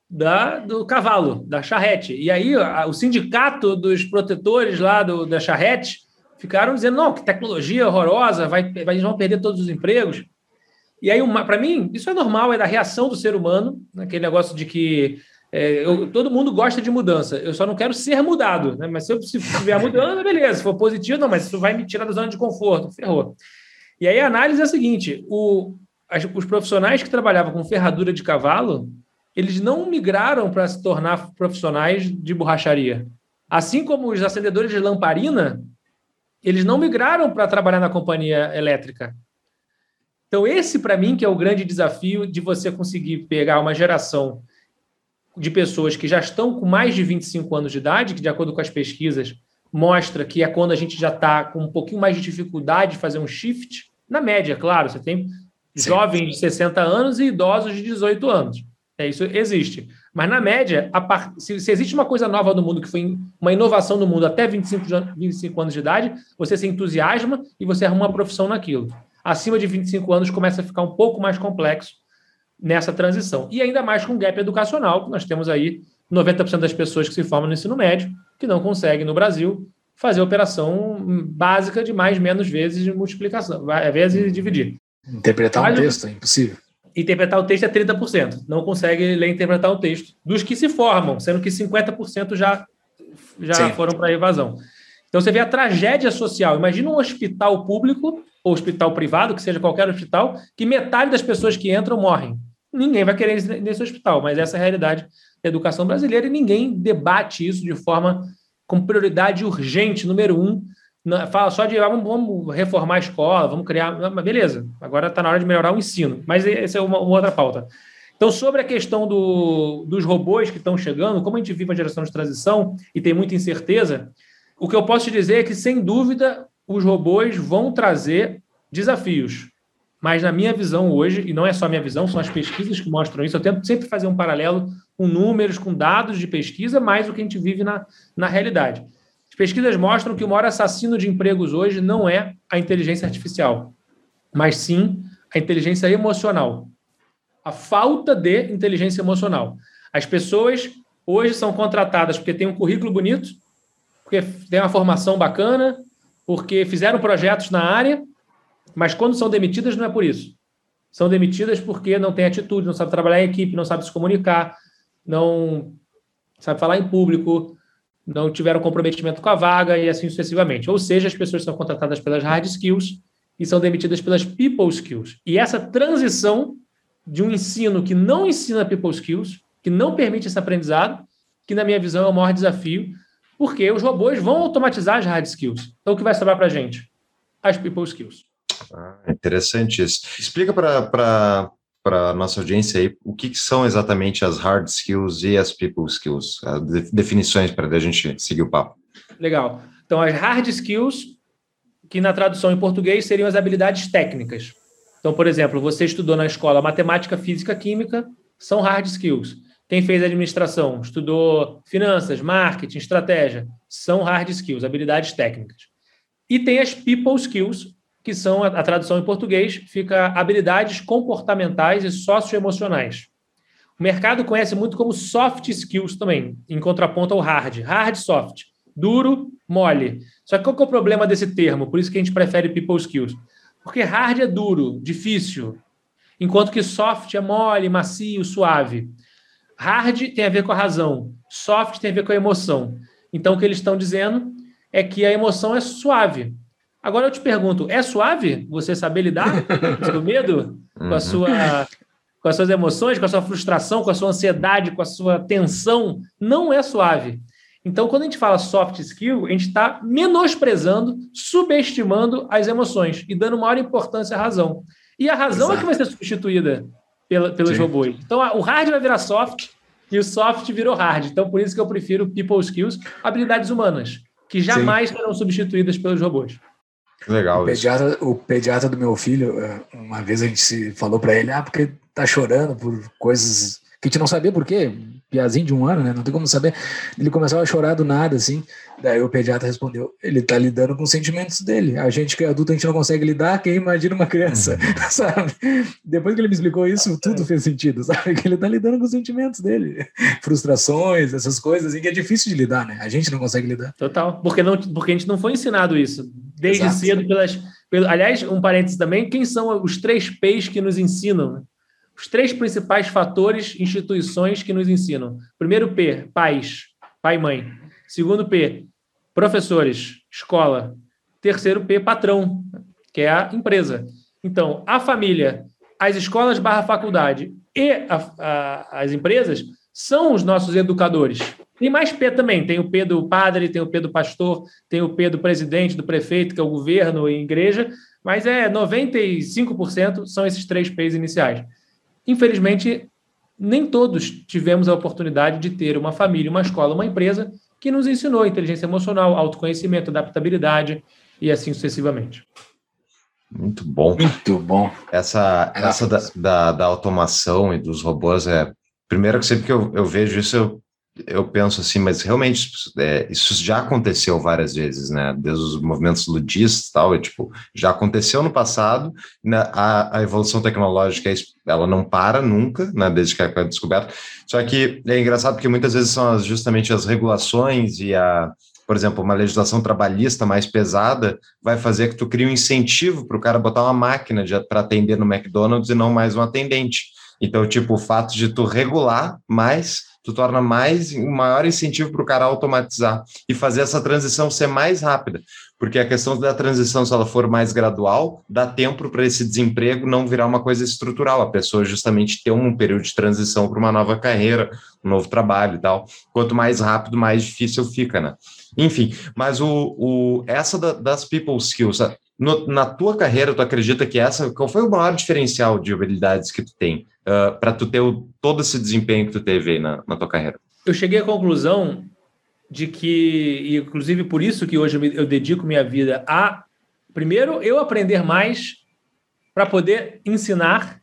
da, do cavalo, da charrete. E aí a, o sindicato dos protetores lá do, da charrete ficaram dizendo, não, que tecnologia horrorosa, vai, vai, vão perder todos os empregos. E aí, para mim, isso é normal, é da reação do ser humano, aquele negócio de que é, eu, todo mundo gosta de mudança, eu só não quero ser mudado, né? Mas se eu se tiver mudando, beleza. Se for positivo, não, mas isso vai me tirar da zona de conforto, ferrou. E aí a análise é a seguinte: o, as, os profissionais que trabalhavam com ferradura de cavalo, eles não migraram para se tornar profissionais de borracharia. Assim como os acendedores de lamparina, eles não migraram para trabalhar na companhia elétrica. Então, esse, para mim, que é o grande desafio de você conseguir pegar uma geração de pessoas que já estão com mais de 25 anos de idade, que, de acordo com as pesquisas, mostra que é quando a gente já está com um pouquinho mais de dificuldade de fazer um shift. Na média, claro, você tem Sim. jovens de 60 anos e idosos de 18 anos. É, isso existe. Mas, na média, part... se, se, existe uma coisa nova no mundo, que foi uma inovação no mundo até 25, 25 anos de idade, você se entusiasma e você arruma uma profissão naquilo. Acima de 25 anos começa a ficar um pouco mais complexo nessa transição. E ainda mais com o gap educacional, que nós temos aí 90% das pessoas que se formam no ensino médio que não conseguem, no Brasil, fazer operação básica de mais menos vezes de multiplicação, vezes dividir. Interpretar Mas, um texto é impossível. Interpretar o texto é 30%. Não consegue ler e interpretar o texto dos que se formam, sendo que 50% já, já foram para a evasão. Então você vê a tragédia social. Imagina um hospital público ou hospital privado, que seja qualquer hospital, que metade das pessoas que entram morrem. Ninguém vai querer nesse hospital, mas essa é a realidade da educação brasileira e ninguém debate isso de forma com prioridade urgente, número um. Fala só de ah, vamos, vamos, reformar a escola, vamos criar. Beleza, agora está na hora de melhorar o ensino. Mas essa é uma, uma outra pauta. Então, sobre a questão do, dos robôs que estão chegando, como a gente vive a geração de transição e tem muita incerteza, o que eu posso te dizer é que, sem dúvida, os robôs vão trazer desafios. Mas, na minha visão hoje, e não é só minha visão, são as pesquisas que mostram isso, eu tento sempre fazer um paralelo com números, com dados de pesquisa, mais o que a gente vive na, na realidade. As pesquisas mostram que o maior assassino de empregos hoje não é a inteligência artificial, mas sim a inteligência emocional a falta de inteligência emocional. As pessoas hoje são contratadas porque têm um currículo bonito, porque têm uma formação bacana, porque fizeram projetos na área, mas quando são demitidas não é por isso. São demitidas porque não têm atitude, não sabe trabalhar em equipe, não sabe se comunicar, não sabe falar em público, não tiveram comprometimento com a vaga e assim sucessivamente. Ou seja, as pessoas são contratadas pelas hard skills e são demitidas pelas people skills. E essa transição de um ensino que não ensina people skills, que não permite esse aprendizado, que na minha visão é o maior desafio, porque os robôs vão automatizar as hard skills. Então o que vai sobrar para a gente? As people skills. Ah, interessante isso. Explica para a nossa audiência aí o que, que, são exatamente as hard skills e as people skills, as definições para a gente seguir o papo. Legal. Então, as hard skills, que na tradução em português seriam as habilidades técnicas. Então, por exemplo, você estudou na escola matemática, física, química, são hard skills. Quem fez administração, estudou finanças, marketing, estratégia, são hard skills, habilidades técnicas. E tem as people skills, que são a, tradução em português, fica habilidades comportamentais e socioemocionais. O mercado conhece muito como soft skills também, em contraponto ao hard. Hard, soft. Duro, mole. Só que qual que é o problema desse termo? Por isso que a gente prefere people skills porque hard é duro, difícil, enquanto que soft é mole, macio, suave. Hard tem a ver com a razão, soft tem a ver com a emoção. Então, o que eles estão dizendo é que a emoção é suave. Agora eu te pergunto, é suave você saber lidar com o seu medo, com, a uhum. sua, com as suas emoções, com a sua frustração, com a sua ansiedade, com a sua tensão? Não é suave. Então, quando a gente fala soft skill, a gente está menosprezando, subestimando as emoções e dando maior importância à razão. E a razão Exato. é que vai ser substituída pela, pelos Sim. robôs. Então, o hard vai virar soft e o soft virou hard. Então, por isso que eu prefiro people skills, habilidades humanas, que jamais Sim. serão substituídas pelos robôs. Legal. O pediatra, o pediatra do meu filho, eh, uma vez a gente se falou para ele, ah, porque tá chorando por coisas que a gente não sabia por quê, piazinho de um ano, né? Não tem como saber. Ele começava a chorar do nada, assim. Daí o pediatra respondeu: ele tá lidando com os sentimentos dele. A gente que é adulto, a gente não consegue lidar, quem imagina uma criança, uhum. sabe? Depois que ele me explicou isso, tudo fez sentido, sabe? Que ele tá lidando com os sentimentos dele. Frustrações, essas coisas, assim, que é difícil de lidar, né? A gente não consegue lidar. Total. Porque, não, porque a gente não foi ensinado isso. Desde Exato. cedo, pelas. Aliás, um parênteses também: quem são os três P's que nos ensinam? Os três principais fatores, instituições que nos ensinam. Primeiro P, pais, pai e mãe. Segundo P, professores, escola. Terceiro P, patrão, que é a empresa. Então, a família, as escolas barra faculdade e a, a, as empresas são os nossos educadores. Tem mais P também, tem o P do padre, tem o P do pastor, tem o P do presidente, do prefeito, que é o governo e igreja, mas é 95% são esses três P's iniciais. Infelizmente, nem todos tivemos a oportunidade de ter uma família, uma escola, uma empresa que nos ensinou inteligência emocional, autoconhecimento, adaptabilidade e assim sucessivamente. Muito bom. Muito bom. Essa, essa da, da, da, automação e dos robôs é. Primeiro que sempre que eu, eu vejo isso, eu eu penso assim, mas realmente é, isso já aconteceu várias vezes, né? Desde os movimentos ludistas e tal, é, tipo, já aconteceu no passado, né? a, a, evolução tecnológica ela não para nunca, né? Desde que é descoberta. Só que é engraçado porque muitas vezes são as, justamente as regulações e a, por exemplo, uma legislação trabalhista mais pesada vai fazer que tu crie um incentivo para o cara botar uma máquina para atender no McDonald's e não mais um atendente. Então, tipo, o fato de tu regular mais tu torna mais um maior incentivo para o cara automatizar e fazer essa transição ser mais rápida. Porque a questão da transição, se ela for mais gradual, dá tempo para esse desemprego não virar uma coisa estrutural, a pessoa justamente ter um período de transição para uma nova carreira, um novo trabalho e tal. Quanto mais rápido, mais difícil fica, né? Enfim, mas o, o essa da, das people skills, no, na tua carreira, tu acredita que essa, qual foi o maior diferencial de habilidades que tu tem uh, para tu ter o, todo esse desempenho que tu teve aí na, na tua carreira? Eu cheguei à conclusão de que, inclusive por isso que hoje eu dedico minha vida a, primeiro, eu aprender mais para poder ensinar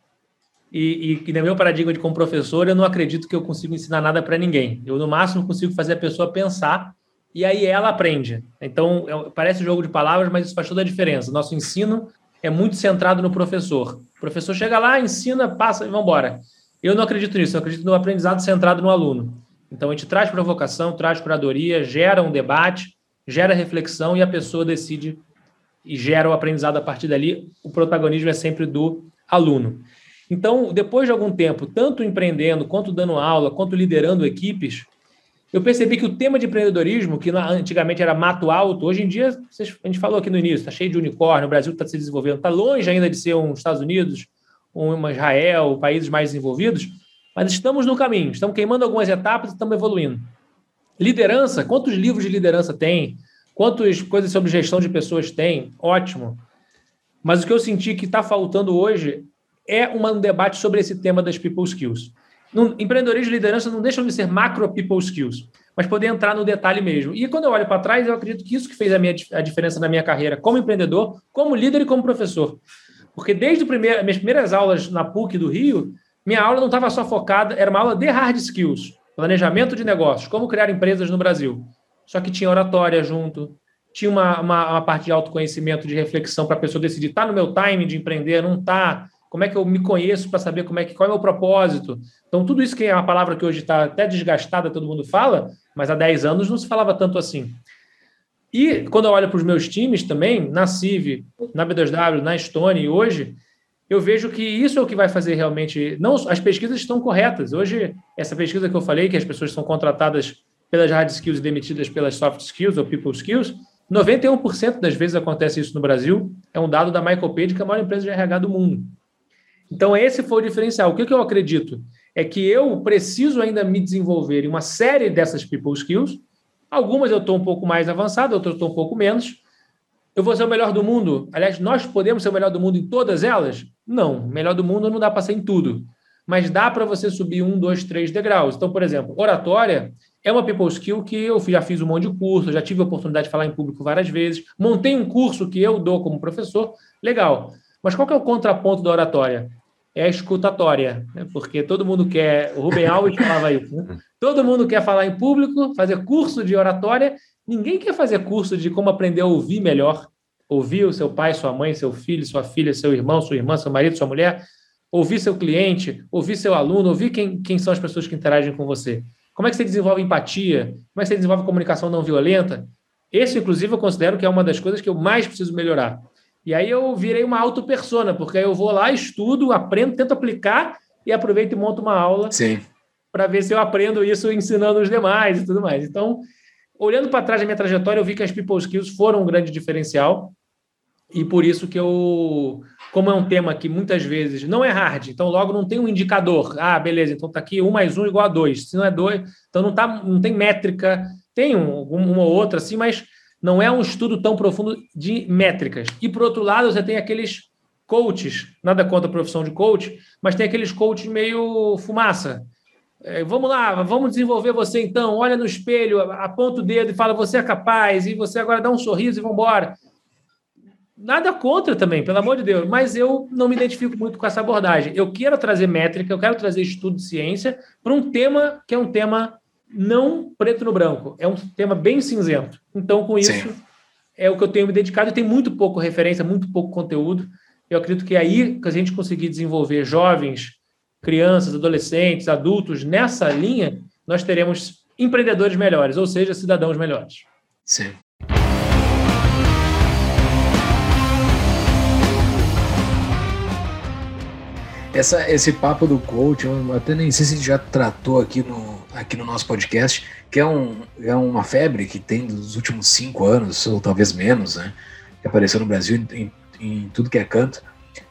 e, e, e, no meu paradigma de como professor, eu não acredito que eu consigo ensinar nada para ninguém. Eu, no máximo, consigo fazer a pessoa pensar e aí ela aprende. Então, é, parece jogo de palavras, mas isso faz toda a diferença. Nosso ensino é muito centrado no professor. O professor chega lá, ensina, passa e vamos embora. Eu não acredito nisso, eu acredito no aprendizado centrado no aluno. Então, a gente traz provocação, traz curadoria, gera um debate, gera reflexão e a pessoa decide e gera o aprendizado a partir dali. O protagonismo é sempre do aluno. Então, depois de algum tempo, tanto empreendendo, quanto dando aula, quanto liderando equipes, eu percebi que o tema de empreendedorismo, que antigamente era mato alto, hoje em dia, a gente falou aqui no início, está cheio de unicórnio, o Brasil está se desenvolvendo, está longe ainda de ser um Estados Unidos, um Israel, países mais desenvolvidos, mas estamos no caminho, estamos queimando algumas etapas e estamos evoluindo. Liderança, quantos livros de liderança tem? Quantas coisas sobre gestão de pessoas tem? Ótimo. Mas o que eu senti que está faltando hoje é um debate sobre esse tema das people skills. Empreendedorismo e liderança não deixam de ser macro people skills, mas poder entrar no detalhe mesmo. E quando eu olho para trás, eu acredito que isso que fez a, minha, a diferença na minha carreira como empreendedor, como líder e como professor. Porque desde primeiro, minhas primeiras aulas na PUC do Rio, minha aula não estava só focada, era uma aula de hard skills, planejamento de negócios, como criar empresas no Brasil. Só que tinha oratória junto, tinha uma, uma, uma parte de autoconhecimento, de reflexão para a pessoa decidir, está no meu time de empreender, não está, como é que eu me conheço para saber como é que, qual é o meu propósito. Então, tudo isso que é uma palavra que hoje está até desgastada, todo mundo fala, mas há 10 anos não se falava tanto assim. E quando eu olho para os meus times também, na CIV, na B2W, na Stone, hoje, eu vejo que isso é o que vai fazer realmente. Não, as pesquisas estão corretas. Hoje, essa pesquisa que eu falei, que as pessoas são contratadas pelas hard skills e demitidas pelas soft skills ou people skills, 91% das vezes acontece isso no Brasil. É um dado da Michael Page, que é a maior empresa de RH do mundo. Então, esse foi o diferencial. O que, que eu acredito? É que eu preciso ainda me desenvolver em uma série dessas people skills. Algumas eu estou um pouco mais avançado, outras eu estou um pouco menos. Eu vou ser o melhor do mundo? Aliás, nós podemos ser o melhor do mundo em todas elas? Não. Melhor do mundo não dá para ser em tudo. Mas dá para você subir um, dois, três degraus. Então, por exemplo, oratória é uma people skill que eu já fiz um monte de curso, já tive a oportunidade de falar em público várias vezes, montei um curso que eu dou como professor, legal. Mas qual que é o contraponto da oratória? É a escutatória, né? porque todo mundo quer, o Rubem Alves falava isso, né? todo mundo quer falar em público, fazer curso de oratória, ninguém quer fazer curso de como aprender a ouvir melhor, ouvir o seu pai, sua mãe, seu filho, sua filha, seu irmão, sua irmã, seu marido, sua mulher, ouvir seu cliente, ouvir seu aluno, ouvir quem, quem são as pessoas que interagem com você. Como é que você desenvolve empatia? Como é que você desenvolve comunicação não violenta? Esse, inclusive, eu considero que é uma das coisas que eu mais preciso melhorar. E aí eu virei uma auto-persona, porque aí eu vou lá, estudo, aprendo, tento aplicar e aproveito e monto uma aula para ver se eu aprendo isso ensinando os demais e tudo mais. Então, olhando para trás da minha trajetória, eu vi que as people skills foram um grande diferencial e por isso que eu, como é um tema que muitas vezes não é hard, então logo não tem um indicador. Ah, beleza, então está aqui um mais um igual a dois. Se não é dois, então não, tá, não tem métrica, tem um, uma ou outra assim, mas não é um estudo tão profundo de métricas. E, por outro lado, você tem aqueles coaches, nada contra a profissão de coach, mas tem aqueles coaches meio fumaça. É, vamos lá, vamos desenvolver você então. Olha no espelho, aponta o dedo e fala: você é capaz, e você agora dá um sorriso e vamos embora. Nada contra também, pelo amor de Deus, mas eu não me identifico muito com essa abordagem. Eu quero trazer métrica, eu quero trazer estudo de ciência para um tema que é um tema não preto no branco, é um tema bem cinzento. Então, com isso, Sim. é o que eu tenho me dedicado e tem muito pouco referência, muito pouco conteúdo. Eu acredito que é aí que a gente conseguir desenvolver jovens, crianças, adolescentes, adultos nessa linha, nós teremos empreendedores melhores, ou seja, cidadãos melhores. Sim. Essa, esse papo do coach, eu até nem sei se já tratou aqui no, aqui no nosso podcast, que é, um, é uma febre que tem dos últimos cinco anos, ou talvez menos, né? Que apareceu no Brasil em, em tudo que é canto.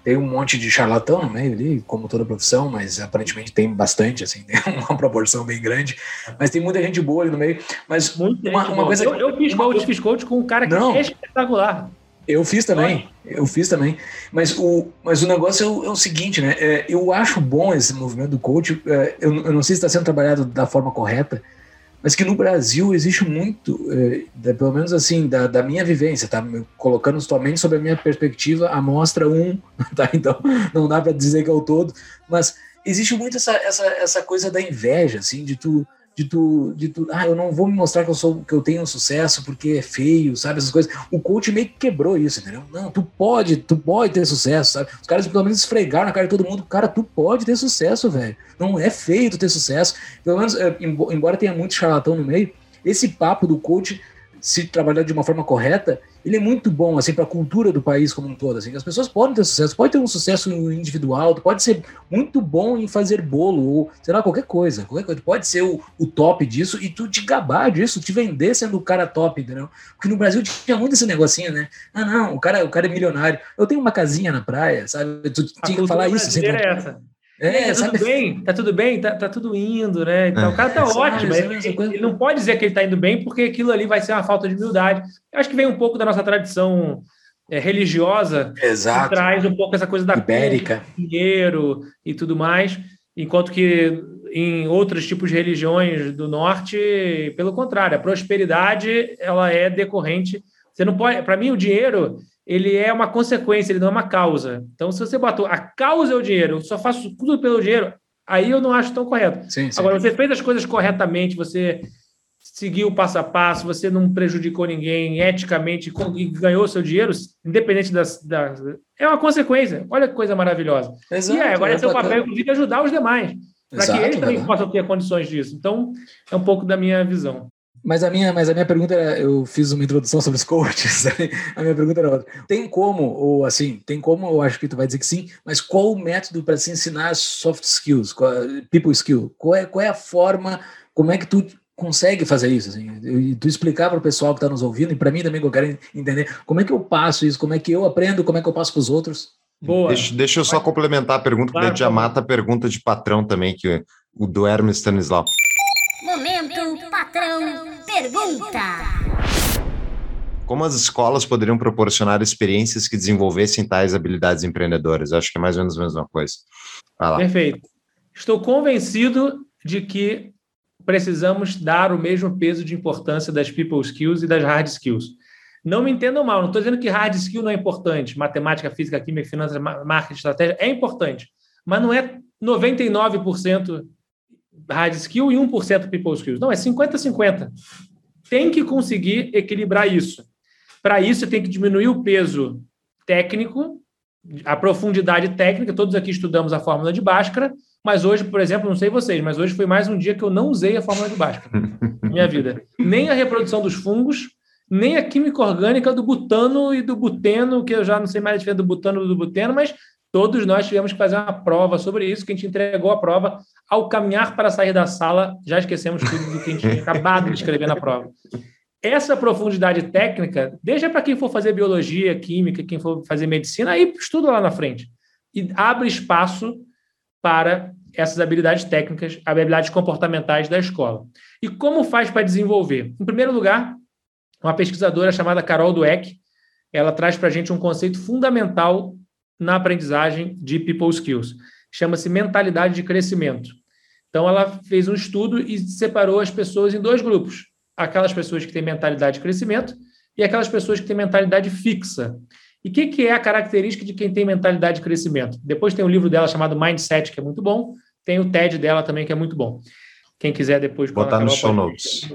Tem um monte de charlatão no meio ali, como toda profissão, mas aparentemente tem bastante, assim, tem uma proporção bem grande. Mas tem muita gente boa ali no meio. Mas uma, uma coisa. Eu, eu fiz coach, fiz coach com um cara que Não. é espetacular. Eu fiz também, eu fiz também. Mas o, mas o negócio é o, é o seguinte, né? É, eu acho bom esse movimento do coach. É, eu, eu, não sei se está sendo trabalhado da forma correta, mas que no Brasil existe muito, é, pelo menos assim, da, da, minha vivência, tá? Colocando somente sobre a minha perspectiva, amostra um, tá? Então não dá para dizer que é o todo, mas existe muito essa, essa, essa coisa da inveja, assim, de tu de tu, de tu, ah, eu não vou me mostrar que eu sou, que eu tenho sucesso porque é feio, sabe, essas coisas. O coach meio que quebrou isso, entendeu? Não, tu pode, tu pode ter sucesso, sabe? Os caras pelo menos esfregaram na cara de todo mundo, cara, tu pode ter sucesso, velho. Não é feio tu ter sucesso. Pelo menos, é, embora tenha muito charlatão no meio, esse papo do coach se trabalhar de uma forma correta, ele é muito bom assim para a cultura do país como um todo. Assim, as pessoas podem ter sucesso, pode ter um sucesso individual, pode ser muito bom em fazer bolo ou sei lá qualquer coisa, qualquer coisa. Pode ser o, o top disso e tu te gabar disso, te vender sendo o cara top, entendeu? Porque no Brasil tinha muito esse negocinho, né? Ah, não, o cara, o cara é milionário. Eu tenho uma casinha na praia, sabe? Tu tinha que falar isso. Sempre. É essa. É, tá sabe? tudo bem, tá tudo bem, tá, tá tudo indo, né? Então, é. o cara tá ótimo. Ele, ele, não pode dizer que ele tá indo bem, porque aquilo ali vai ser uma falta de humildade. Eu acho que vem um pouco da nossa tradição é, religiosa, Exato. que traz um pouco essa coisa da ibérica, dinheiro e tudo mais, enquanto que em outros tipos de religiões do norte, pelo contrário, a prosperidade ela é decorrente. Você não pode, para mim, o dinheiro ele é uma consequência, ele não é uma causa. Então, se você botou a causa é o dinheiro, eu só faço tudo pelo dinheiro, aí eu não acho tão correto. Sim, sim. Agora, você fez as coisas corretamente, você seguiu o passo a passo, você não prejudicou ninguém eticamente e ganhou seu dinheiro, independente das, das. É uma consequência. Olha que coisa maravilhosa. Exato, e é, agora é, seu papel, inclusive, ajudar os demais, para que eles também possam ter condições disso. Então, é um pouco da minha visão. Mas a minha, mas a minha pergunta era, eu fiz uma introdução sobre os coaches, a minha pergunta era outra. Tem como, ou assim, tem como, eu acho que tu vai dizer que sim, mas qual o método para se ensinar soft skills, people skill? Qual é, qual é a forma, como é que tu consegue fazer isso? Assim? E tu explicar para o pessoal que está nos ouvindo, e para mim também que eu quero entender, como é que eu passo isso, como é que eu aprendo, como é que eu passo para os outros? Boa. Deixa, deixa eu só complementar a pergunta, porque já mata a pergunta de patrão também, que o do Hermes Stanislau. Momento, patrão pergunta. Como as escolas poderiam proporcionar experiências que desenvolvessem tais habilidades empreendedoras? Eu acho que é mais ou menos a mesma coisa. Perfeito. Estou convencido de que precisamos dar o mesmo peso de importância das people skills e das hard skills. Não me entendam mal, não estou dizendo que hard skill não é importante. Matemática, física, química, finanças, marketing, estratégia é importante, mas não é 99% hard skill e 1% people skills. Não, é 50-50 tem que conseguir equilibrar isso. Para isso, tem que diminuir o peso técnico, a profundidade técnica. Todos aqui estudamos a fórmula de Bhaskara, mas hoje, por exemplo, não sei vocês, mas hoje foi mais um dia que eu não usei a fórmula de Bhaskara minha vida. Nem a reprodução dos fungos, nem a química orgânica do butano e do buteno, que eu já não sei mais a diferença do butano e do buteno, mas Todos nós tivemos que fazer uma prova sobre isso, que a gente entregou a prova. Ao caminhar para sair da sala, já esquecemos tudo do que a gente tinha acabado de escrever na prova. Essa profundidade técnica, deixa para quem for fazer biologia, química, quem for fazer medicina, aí estuda lá na frente. E abre espaço para essas habilidades técnicas, habilidades comportamentais da escola. E como faz para desenvolver? Em primeiro lugar, uma pesquisadora chamada Carol Dweck, ela traz para a gente um conceito fundamental na aprendizagem de people skills. Chama-se mentalidade de crescimento. Então, ela fez um estudo e separou as pessoas em dois grupos: aquelas pessoas que têm mentalidade de crescimento e aquelas pessoas que têm mentalidade fixa. E o que, que, é a característica de quem tem mentalidade de crescimento? Depois tem um livro dela chamado Mindset, que é muito bom. Tem o TED dela também, que é muito bom. Quem quiser depois... Botar no show notes.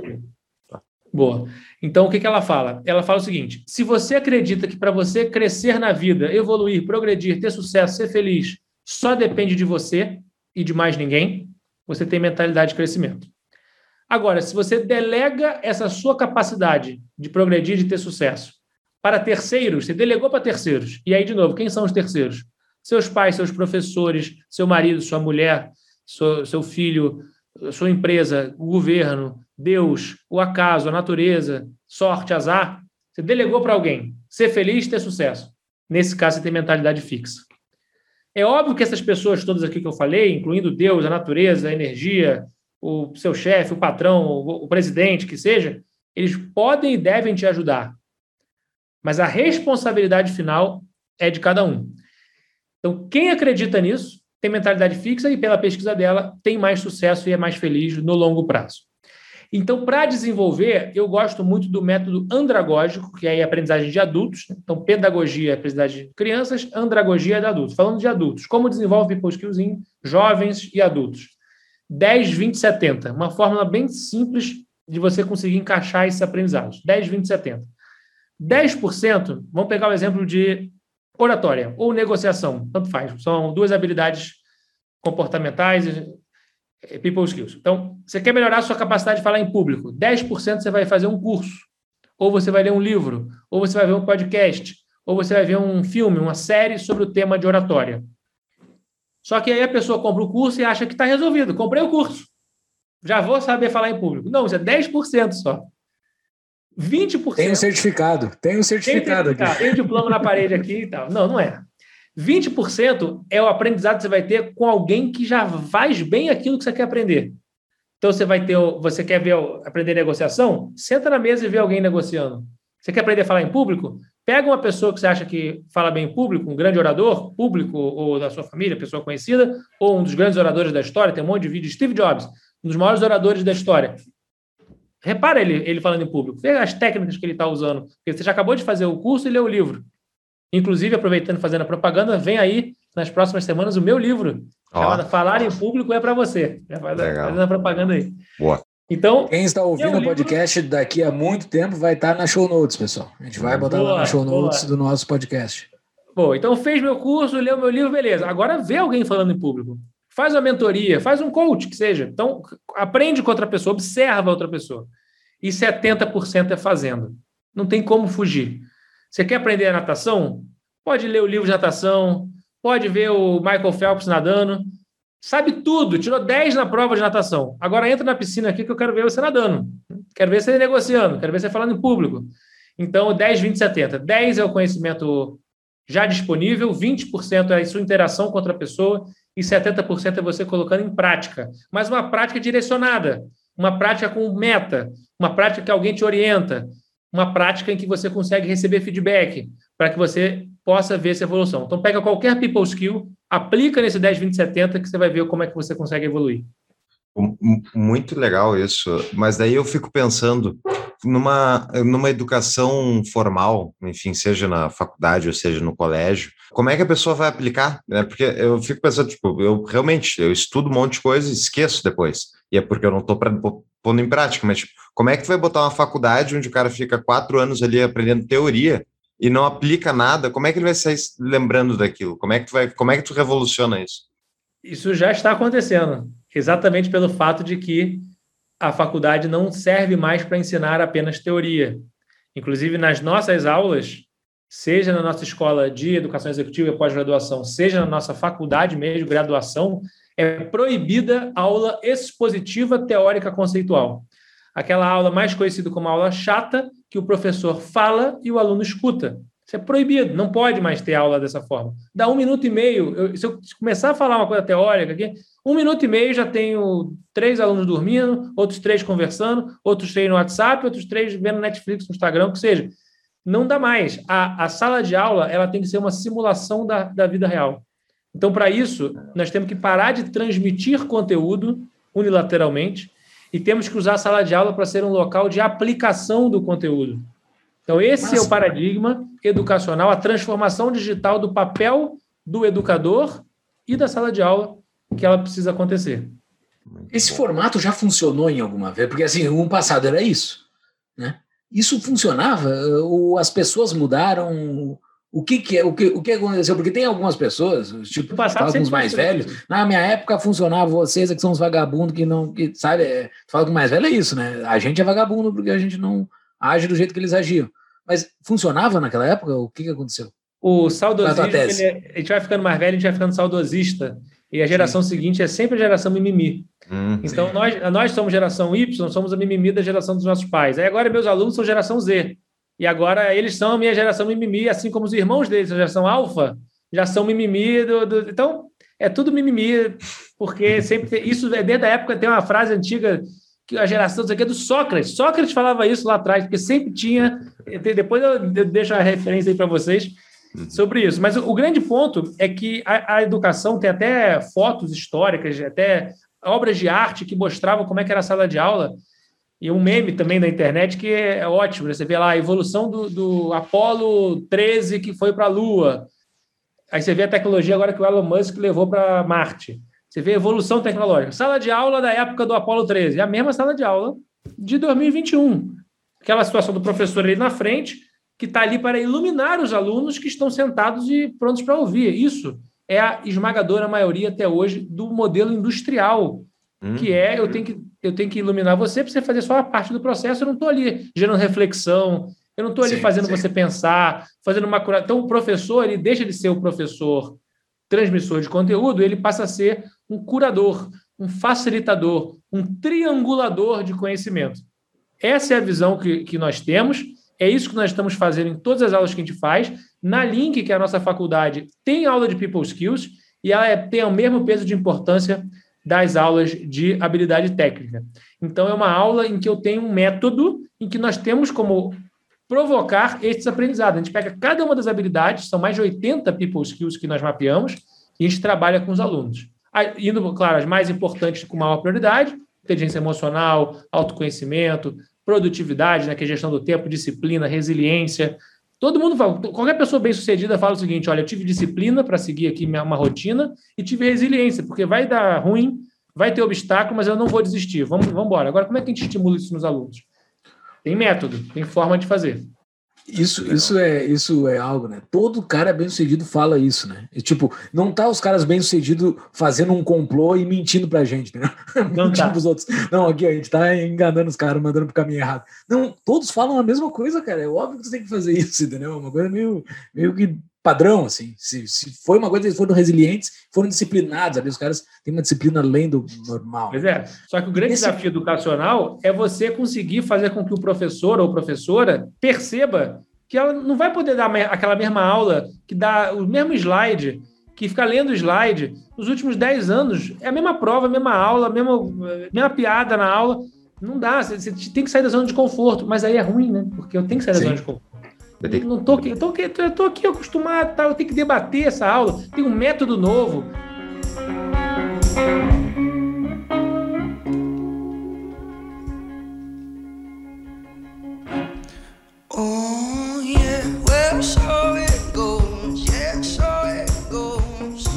Boa. Então, o que, que ela fala? Ela fala o seguinte: se você acredita que para você crescer na vida, evoluir, progredir, ter sucesso, ser feliz, só depende de você e de mais ninguém, você tem mentalidade de crescimento. Agora, se você delega essa sua capacidade de progredir, de ter sucesso, para terceiros, você delegou para terceiros. E aí, de novo, quem são os terceiros? Seus pais, seus professores, seu marido, sua mulher, seu, seu filho, sua empresa, o governo, Deus, o acaso, a natureza, sorte, azar, você delegou para alguém. Ser feliz, ter sucesso. Nesse caso, você tem mentalidade fixa. É óbvio que essas pessoas todas aqui que eu falei, incluindo Deus, a natureza, a energia, o seu chefe, o patrão, o, presidente, que seja, eles podem e devem te ajudar. Mas a responsabilidade final é de cada um. Então, quem acredita nisso tem mentalidade fixa e, pela pesquisa dela, tem mais sucesso e é mais feliz no longo prazo. Então, para desenvolver, eu gosto muito do método andragógico, que é a aprendizagem de adultos. Né? Então, pedagogia é aprendizagem de crianças, andragogia é de adultos. Falando de adultos, como desenvolve People Skills em jovens e adultos? 10, 20, 70. Uma fórmula bem simples de você conseguir encaixar esses aprendizados. 10, 20, 70. 10%, vamos pegar o exemplo de oratória ou negociação, tanto faz. São duas habilidades comportamentais, people skills. Então, você quer melhorar a sua capacidade de falar em público. 10% você vai fazer um curso, ou você vai ler um livro, ou você vai ver um podcast, ou você vai ver um filme, uma série sobre o tema de oratória. Só que aí a pessoa compra o curso e acha que está resolvido. Comprei o curso. Já vou saber falar em público. Não, isso é 10% só. 20%. Tem um certificado. Tem um certificado, tem, aqui. Tem um diploma na parede aqui e tal. Não, não é. 20% é o aprendizado que você vai ter com alguém que já faz bem aquilo que você quer aprender. Então você vai ter, você quer ver aprender negociação? Senta na mesa e vê alguém negociando. Você quer aprender a falar em público? Pega uma pessoa que você acha que fala bem em público, um grande orador, público ou da sua família, pessoa conhecida, ou um dos grandes oradores da história, tem um monte de vídeo, Steve Jobs, um dos maiores oradores da história. Repara ele, ele falando em público, vê as técnicas que ele está usando, porque você já acabou de fazer o curso e leu o livro. Inclusive, aproveitando fazendo a propaganda, vem aí nas próximas semanas o meu livro, oh. chamado Falar em Público é para você. Já faz fazendo a propaganda aí. Boa. Então, quem está ouvindo o podcast livro... daqui a muito tempo vai estar na show notes, pessoal. A gente vai botar boa, lá na show notes boa. do nosso podcast. Bom, então fez meu curso, leu meu livro, beleza. Agora vê alguém falando em público. Faz uma mentoria, faz um coach que seja. Então, aprende com outra pessoa, observa outra pessoa. E 70% é fazendo. Não tem como fugir. Você quer aprender a natação? Pode ler o livro de natação, pode ver o Michael Phelps nadando. Sabe tudo, tirou 10 na prova de natação. Agora entra na piscina aqui que eu quero ver você nadando. Quero ver você negociando, quero ver você falando em público. Então, 10, 20, 70. 10 é o conhecimento já disponível, 20% é a sua interação com outra pessoa e 70% é você colocando em prática. Mas uma prática direcionada, uma prática com meta, uma prática que alguém te orienta, uma prática em que você consegue receber feedback para que você possa ver essa evolução. Então, pega qualquer people skill, aplica nesse 10, 20, 70 que você vai ver como é que você consegue evoluir. Muito legal isso, mas daí eu fico pensando numa, numa educação formal, enfim, seja na faculdade ou seja no colégio, como é que a pessoa vai aplicar? Né? Porque eu fico pensando, tipo, eu realmente eu estudo um monte de coisa e esqueço depois, e é porque eu não estou pondo em prática, mas tipo, como é que tu vai botar uma faculdade onde o cara fica quatro anos ali aprendendo teoria e não aplica nada? Como é que ele vai sair lembrando daquilo? Como é que tu vai, como é que tu revoluciona isso? Isso já está acontecendo, exatamente pelo fato de que a faculdade não serve mais para ensinar apenas teoria. Inclusive, nas nossas aulas, seja na nossa escola de educação executiva e pós-graduação, seja na nossa faculdade mesmo, graduação, é proibida aula expositiva teórica conceitual. Aquela aula mais conhecida como aula chata, que o professor fala e o aluno escuta. Isso é proibido, não pode mais ter aula dessa forma. Dá um minuto e meio. Eu, se eu começar a falar uma coisa teórica aqui, um minuto e meio já tenho três alunos dormindo, outros três conversando, outros três no WhatsApp, outros três vendo Netflix no Instagram, o que seja. Não dá mais. A, a sala de aula ela tem que ser uma simulação da, da vida real. Então, para isso, nós temos que parar de transmitir conteúdo unilateralmente e temos que usar a sala de aula para ser um local de aplicação do conteúdo. Então, esse Nossa. é o paradigma educacional, a transformação digital do papel do educador e da sala de aula que ela precisa acontecer. Esse formato já funcionou em alguma vez? Porque assim, no passado era isso, né? Isso funcionava? Ou as pessoas mudaram? O que, que, é, o que, o que aconteceu? Porque tem algumas pessoas, tipo, fala com os mais velhos, na minha época funcionava, vocês é que são os vagabundos que não, que, sabe, é, fala com mais velho é isso, né? A gente é vagabundo porque a gente não age do jeito que eles agiam. Mas funcionava naquela época? O que, que aconteceu? O saudosismo, ele, é, a gente vai ficando mais velho, a gente vai ficando saudosista. E a geração Sim. seguinte é sempre a geração mimimi. Hum, então, nós, nós somos geração Y, somos a mimimi da geração dos nossos pais. Aí agora meus alunos são geração Z. E agora eles são a minha geração mimimi, assim como os irmãos deles, a geração alfa, já são mimimi. Do, do... Então, é tudo mimimi, porque sempre. Isso é desde a época, tem uma frase antiga que a geração aqui é do Sócrates. Sócrates falava isso lá atrás, porque sempre tinha. Depois eu deixo a referência aí para vocês uhum. sobre isso. Mas o, grande ponto é que a, a, educação tem até fotos históricas, até obras de arte que mostravam como é que era a sala de aula. E um meme também da internet que é ótimo. Né? Você vê lá a evolução do, do Apolo 13 que foi para a Lua. Aí você vê a tecnologia agora que o Elon Musk levou para Marte. Você vê a evolução tecnológica. Sala de aula da época do Apolo 13, é a mesma sala de aula de 2021. Aquela situação do professor ali na frente, que está ali para iluminar os alunos que estão sentados e prontos para ouvir. Isso é a esmagadora maioria até hoje do modelo industrial, hum. que é eu tenho que, eu tenho que iluminar você para você fazer só a parte do processo, eu não estou ali gerando reflexão, eu não estou ali sim, fazendo sim. você pensar, fazendo uma cura. Então, o professor ele deixa de ser o professor transmissor de conteúdo, ele passa a ser um curador, um facilitador, um triangulador de conhecimento. Essa é a visão que, que nós temos, é isso que nós estamos fazendo em todas as aulas que a gente faz. Na Link, que é a nossa faculdade, tem aula de People Skills e ela é, tem o mesmo peso de importância das aulas de habilidade técnica. Então, é uma aula em que eu tenho um método em que nós temos como provocar esses aprendizados. A gente pega cada uma das habilidades, são mais de 80 people skills que nós mapeamos, e a gente trabalha com os alunos. Indo, claro, as mais importantes com maior prioridade, inteligência emocional, autoconhecimento, produtividade, né, que é gestão do tempo, disciplina, resiliência. Todo mundo fala, qualquer pessoa bem-sucedida fala o seguinte: olha, eu tive disciplina para seguir aqui minha, uma rotina e tive resiliência, porque vai dar ruim, vai ter obstáculo, mas eu não vou desistir. Vamos, vamos embora. Agora, como é que a gente estimula isso nos alunos? Tem método, tem forma de fazer. Isso, isso, é, isso é algo, né? Todo cara bem-sucedido fala isso, né? E, tipo, não tá os caras bem-sucedidos fazendo um complô e mentindo pra gente, né? Não mentindo tá. pros outros. Não, aqui, a gente tá enganando os caras, mandando pro caminho errado. Não, todos falam a mesma coisa, cara. É óbvio que você tem que fazer isso, entendeu? É uma coisa meio, meio que padrão, assim. Se, se foi uma coisa, eles foram resilientes, foram disciplinados, ali os caras têm uma disciplina além do normal. Pois é. Só que o grande Esse... desafio educacional é você conseguir fazer com que o professor ou professora perceba que ela não vai poder dar aquela mesma aula, que dá o mesmo slide, que fica lendo o slide nos últimos 10 anos. É a mesma prova, a mesma aula, a mesma, a mesma piada na aula. Não dá, você tem que sair da zona de conforto, mas aí é ruim, né? Porque eu tenho que sair da Sim. zona de conforto. Eu tenho... Não tô aqui, eu tô aqui, eu tô aqui acostumado, tá? eu tenho que debater essa aula, tem um método novo.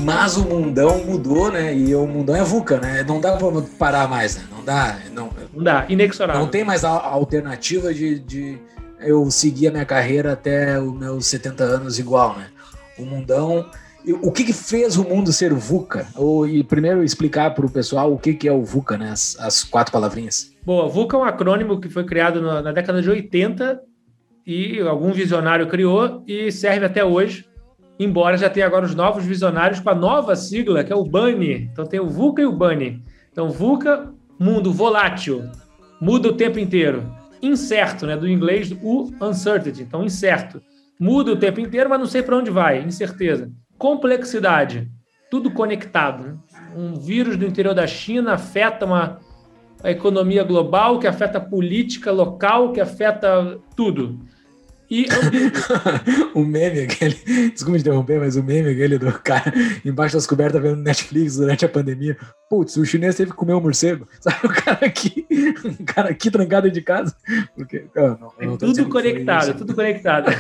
Mas o mundão mudou, né? E o mundão é VUCA, né? Não dá pra parar mais, né? Não dá. Não, não dá, inexorável. Não tem mais a alternativa de, de eu seguir a minha carreira até os meus 70 anos igual, né? O mundão. O que, que fez o mundo ser VUCA? Ou, e primeiro explicar para o pessoal o que, que é o VUCA, né? As, as quatro palavrinhas. Boa, VUCA é um acrônimo que foi criado na, na década de 80 e algum visionário criou e serve até hoje, embora já tenha agora os novos visionários com a nova sigla, que é o BANI. Então tem o VUCA e o BANI. Então, VUCA, mundo volátil, muda o tempo inteiro incerto, né? Do inglês, o uncertainty. Então, incerto. Muda o tempo inteiro, mas não sei para onde vai. Incerteza. Complexidade. Tudo conectado. Né? Um vírus do interior da China afeta uma, a economia global, que afeta a política local, que afeta tudo. E o meme aquele, desculpa interromper, mas o meme aquele do cara embaixo das cobertas vendo Netflix durante a pandemia. Putz, o chinês teve que comer um morcego. Sabe o cara aqui, o cara aqui trancado de casa. Porque, não, não tudo conectado, tudo conectado.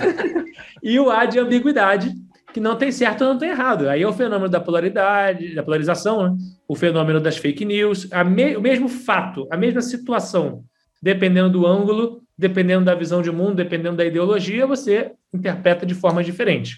e o A de ambiguidade, que não tem certo ou não tem errado. Aí é o fenômeno da polaridade, da polarização, né? o fenômeno das fake news, me, o mesmo fato, a mesma situação, dependendo do ângulo, dependendo da visão de mundo, dependendo da ideologia, você interpreta de forma diferente.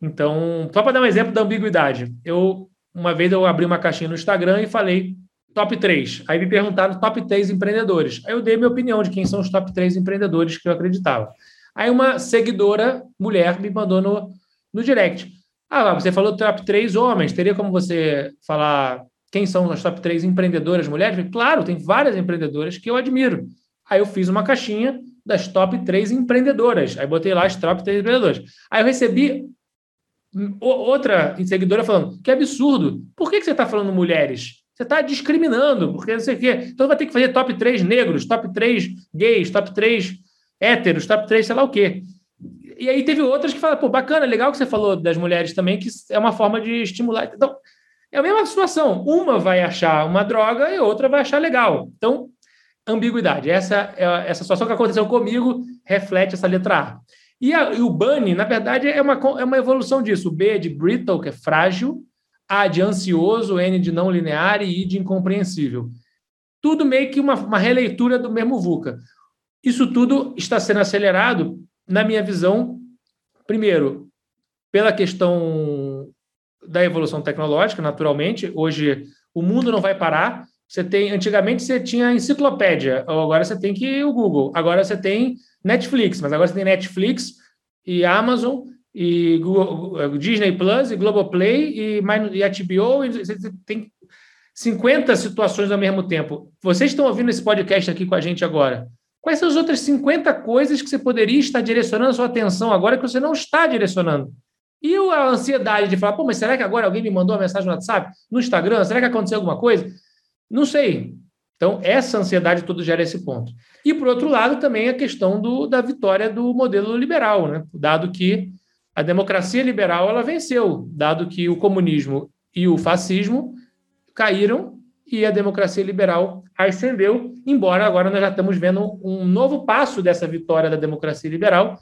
Então, só para dar um exemplo da ambiguidade, eu uma vez eu abri uma caixinha no Instagram e falei top 3. Aí me perguntaram top 3 empreendedores. Aí eu dei minha opinião de quem são os top 3 empreendedores que eu acreditava. Aí uma seguidora, mulher, me mandou no, no direct. Ah, você falou top 3 homens, teria como você falar quem são as top 3 empreendedoras mulheres? Claro, tem várias empreendedoras que eu admiro. Aí eu fiz uma caixinha das top 3 empreendedoras. Aí botei lá as top 3 empreendedoras. Aí eu recebi outra seguidora falando: que absurdo, por que, você está falando mulheres? Você está discriminando, porque não sei o quê. Então vai ter que fazer top 3 negros, top 3 gays, top 3 héteros, top 3 sei lá o quê. E aí teve outras que falaram, pô, bacana, legal que você falou das mulheres também, que é uma forma de estimular. Então, é a mesma situação. Uma vai achar uma droga e outra vai achar legal. Então, ambiguidade. Essa, é essa situação que aconteceu comigo reflete essa letra A. E, a, e o bunny, na verdade, é uma, é uma evolução disso. O B é de brittle, que é frágil, A de ansioso, N de não linear e I de incompreensível. Tudo meio que uma, uma releitura do mesmo VUCA. Isso tudo está sendo acelerado, na minha visão, primeiro, pela questão da evolução tecnológica, naturalmente. Hoje, o mundo não vai parar. Você tem, antigamente você tinha enciclopédia, agora você tem que o Google. Agora você tem Netflix, mas agora você tem Netflix e Amazon e Google, Disney Plus e Globoplay e, e HBO, e você tem 50 situações ao mesmo tempo. Vocês estão ouvindo esse podcast aqui com a gente agora. Quais são as outras 50 coisas que você poderia estar direcionando a sua atenção agora que você não está direcionando? E a ansiedade de falar, pô, mas será que agora alguém me mandou uma mensagem no WhatsApp, no Instagram? Será que aconteceu alguma coisa? Não sei. Então, essa ansiedade toda gera esse ponto. E, por outro lado, também a questão do, da vitória do modelo liberal, né? dado que a democracia liberal ela venceu, dado que o comunismo e o fascismo caíram e a democracia liberal ascendeu, embora agora nós já estamos vendo um novo passo dessa vitória da democracia liberal,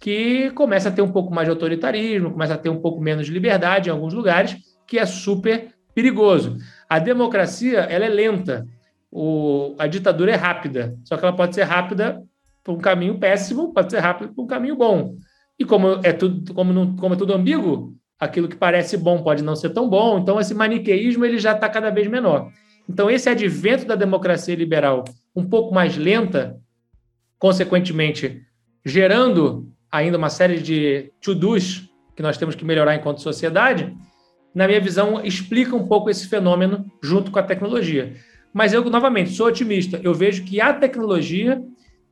que começa a ter um pouco mais de autoritarismo, começa a ter um pouco menos de liberdade em alguns lugares, que é super perigoso. A democracia ela é lenta, o, a ditadura é rápida, só que ela pode ser rápida por um caminho péssimo, pode ser rápida por um caminho bom. E como é tudo, como, não, como é tudo ambíguo, aquilo que parece bom pode não ser tão bom. Então esse maniqueísmo ele já está cada vez menor. Então esse advento da democracia liberal um pouco mais lenta, consequentemente gerando ainda uma série de to-dos que nós temos que melhorar enquanto sociedade, na minha visão explica um pouco esse fenômeno junto com a tecnologia. Mas eu, novamente, sou otimista. Eu vejo que a tecnologia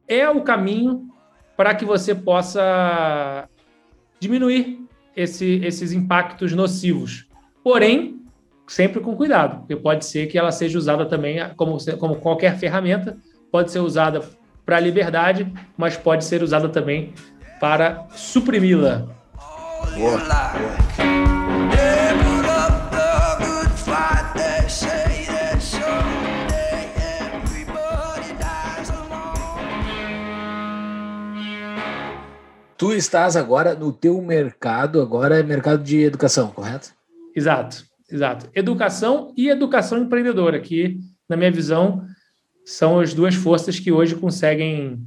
é o caminho para que você possa diminuir esse, esses impactos nocivos. Porém, sempre com cuidado, porque pode ser que ela seja usada também como, como qualquer ferramenta, pode ser usada para a liberdade, mas pode ser usada também para suprimi-la. Boa. Boa. Tu estás agora no teu mercado, agora é mercado de educação, correto? Exato, exato. Educação e educação empreendedora, que, na minha visão, são as duas forças que hoje conseguem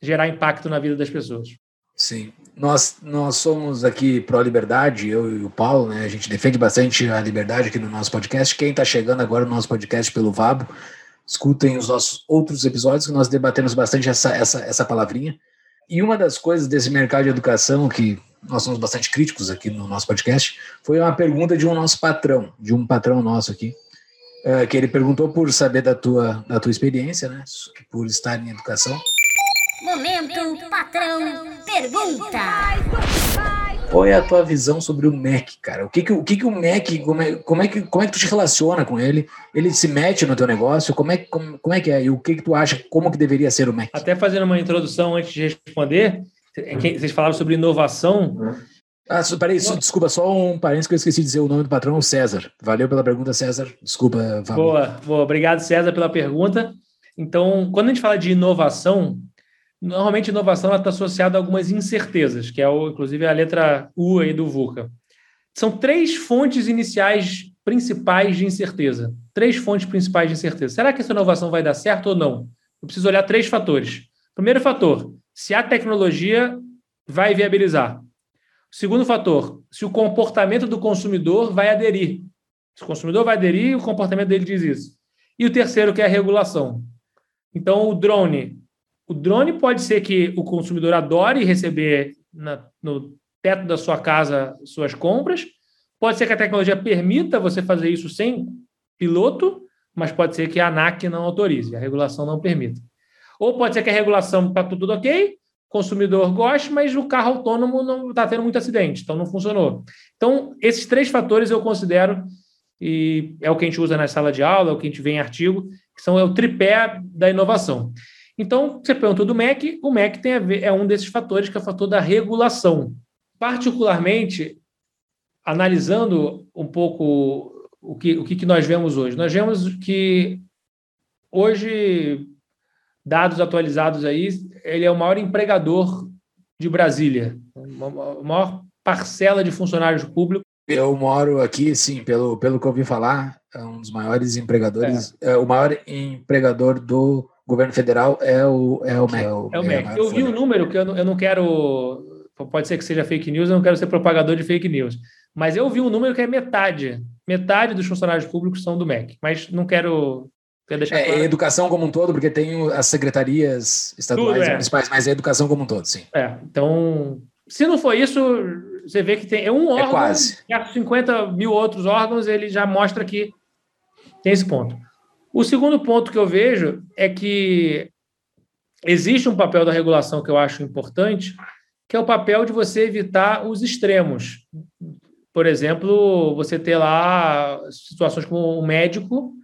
gerar impacto na vida das pessoas. Sim. Nós, nós somos aqui pró-liberdade, eu e o Paulo, né? A gente defende bastante a liberdade aqui no nosso podcast. Quem está chegando agora no nosso podcast pelo Vabo, escutem os nossos outros episódios que nós debatemos bastante essa, essa, essa palavrinha. E uma das coisas desse mercado de educação que nós somos bastante críticos aqui no nosso podcast foi uma pergunta de um nosso patrão, de um patrão nosso aqui, eh, que ele perguntou por saber da tua, da tua experiência, né, por estar em educação. Momento patrão pergunta. Qual é a tua visão sobre o Mac, cara? O que que o, que que o Mac, como é, como, é que, como é que tu te relaciona com ele? Ele se mete no teu negócio? Como é, como, como é que é? E o que que tu acha, como que deveria ser o Mac? Até fazendo uma introdução antes de responder, vocês falaram sobre inovação. Ah, peraí, desculpa, só um parênteses que eu esqueci de dizer o nome do patrão, o César. Valeu pela pergunta, César. Desculpa, Fábio. Boa, boa. Obrigado, César, pela pergunta. Então, quando a gente fala de inovação, Normalmente, inovação está associada a algumas incertezas, que é, o, inclusive, a letra U aí do VUCA. São três fontes iniciais principais de incerteza. Três fontes principais de incerteza. Será que essa inovação vai dar certo ou não? Eu preciso olhar três fatores. Primeiro fator, se a tecnologia vai viabilizar. Segundo fator, se o comportamento do consumidor vai aderir. Se o consumidor vai aderir, o comportamento dele diz isso. E o terceiro, que é a regulação. Então, o drone o drone pode ser que o consumidor adore receber na, no teto da sua casa suas compras, Pode ser que a tecnologia permita você fazer isso sem piloto, mas pode ser que a ANAC não autorize, a regulação não permita. Ou pode ser que a regulação está tudo ok, consumidor goste, mas o carro autônomo não está tendo muito acidente, então não funcionou. Então, esses três fatores eu considero, e é o que a gente usa na sala de aula, é o que a gente vê em artigo, que são é o tripé da inovação. Então, você perguntou do MEC, o MEC tem a ver, é um desses fatores, que é o fator da regulação. Particularmente, analisando um pouco o que, o que nós vemos hoje. Nós vemos que hoje, dados atualizados aí, ele é o maior empregador de Brasília, a maior parcela de funcionários públicos. Eu moro aqui, sim, pelo, pelo que eu ouvi falar, é um dos maiores empregadores, é. é o maior empregador do governo federal é o, é o MEC. É o, é o MEC. É eu vi um número que eu não, eu não quero, pode ser que seja fake news, eu não quero ser propagador de fake news, mas eu vi um número que é metade. Metade dos funcionários públicos são do MEC. Mas não quero, é, claro. É educação como um todo, porque tem as secretarias estaduais Tudo, é. e municipais, mas é educação como um todo, sim. É, então, se não for isso, você vê que tem é um órgão, é quase. 50 mil outros órgãos, ele já mostra que tem esse ponto. O segundo ponto que eu vejo é que existe um papel da regulação que eu acho importante, que é o papel de você evitar os extremos por exemplo, você ter lá situações como um médico,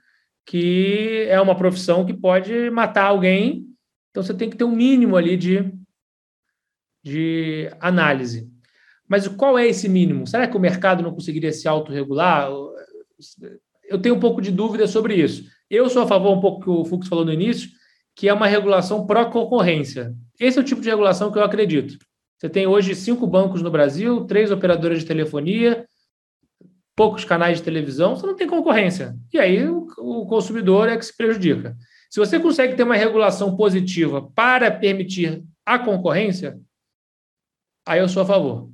que é uma profissão que pode matar alguém, então você tem que ter um mínimo ali de, de análise. Mas qual é esse mínimo? Será que o mercado não conseguiria se autorregular? Eu tenho um pouco de dúvida sobre isso. Eu sou a favor, um pouco que o Fux falou no início, que é uma regulação pró-concorrência. Esse é o tipo de regulação que eu acredito. Você tem hoje cinco bancos no Brasil, três operadoras de telefonia, poucos canais de televisão, você não tem concorrência. E aí o, o consumidor é que se prejudica. Se você consegue ter uma regulação positiva para permitir a concorrência, aí eu sou a favor.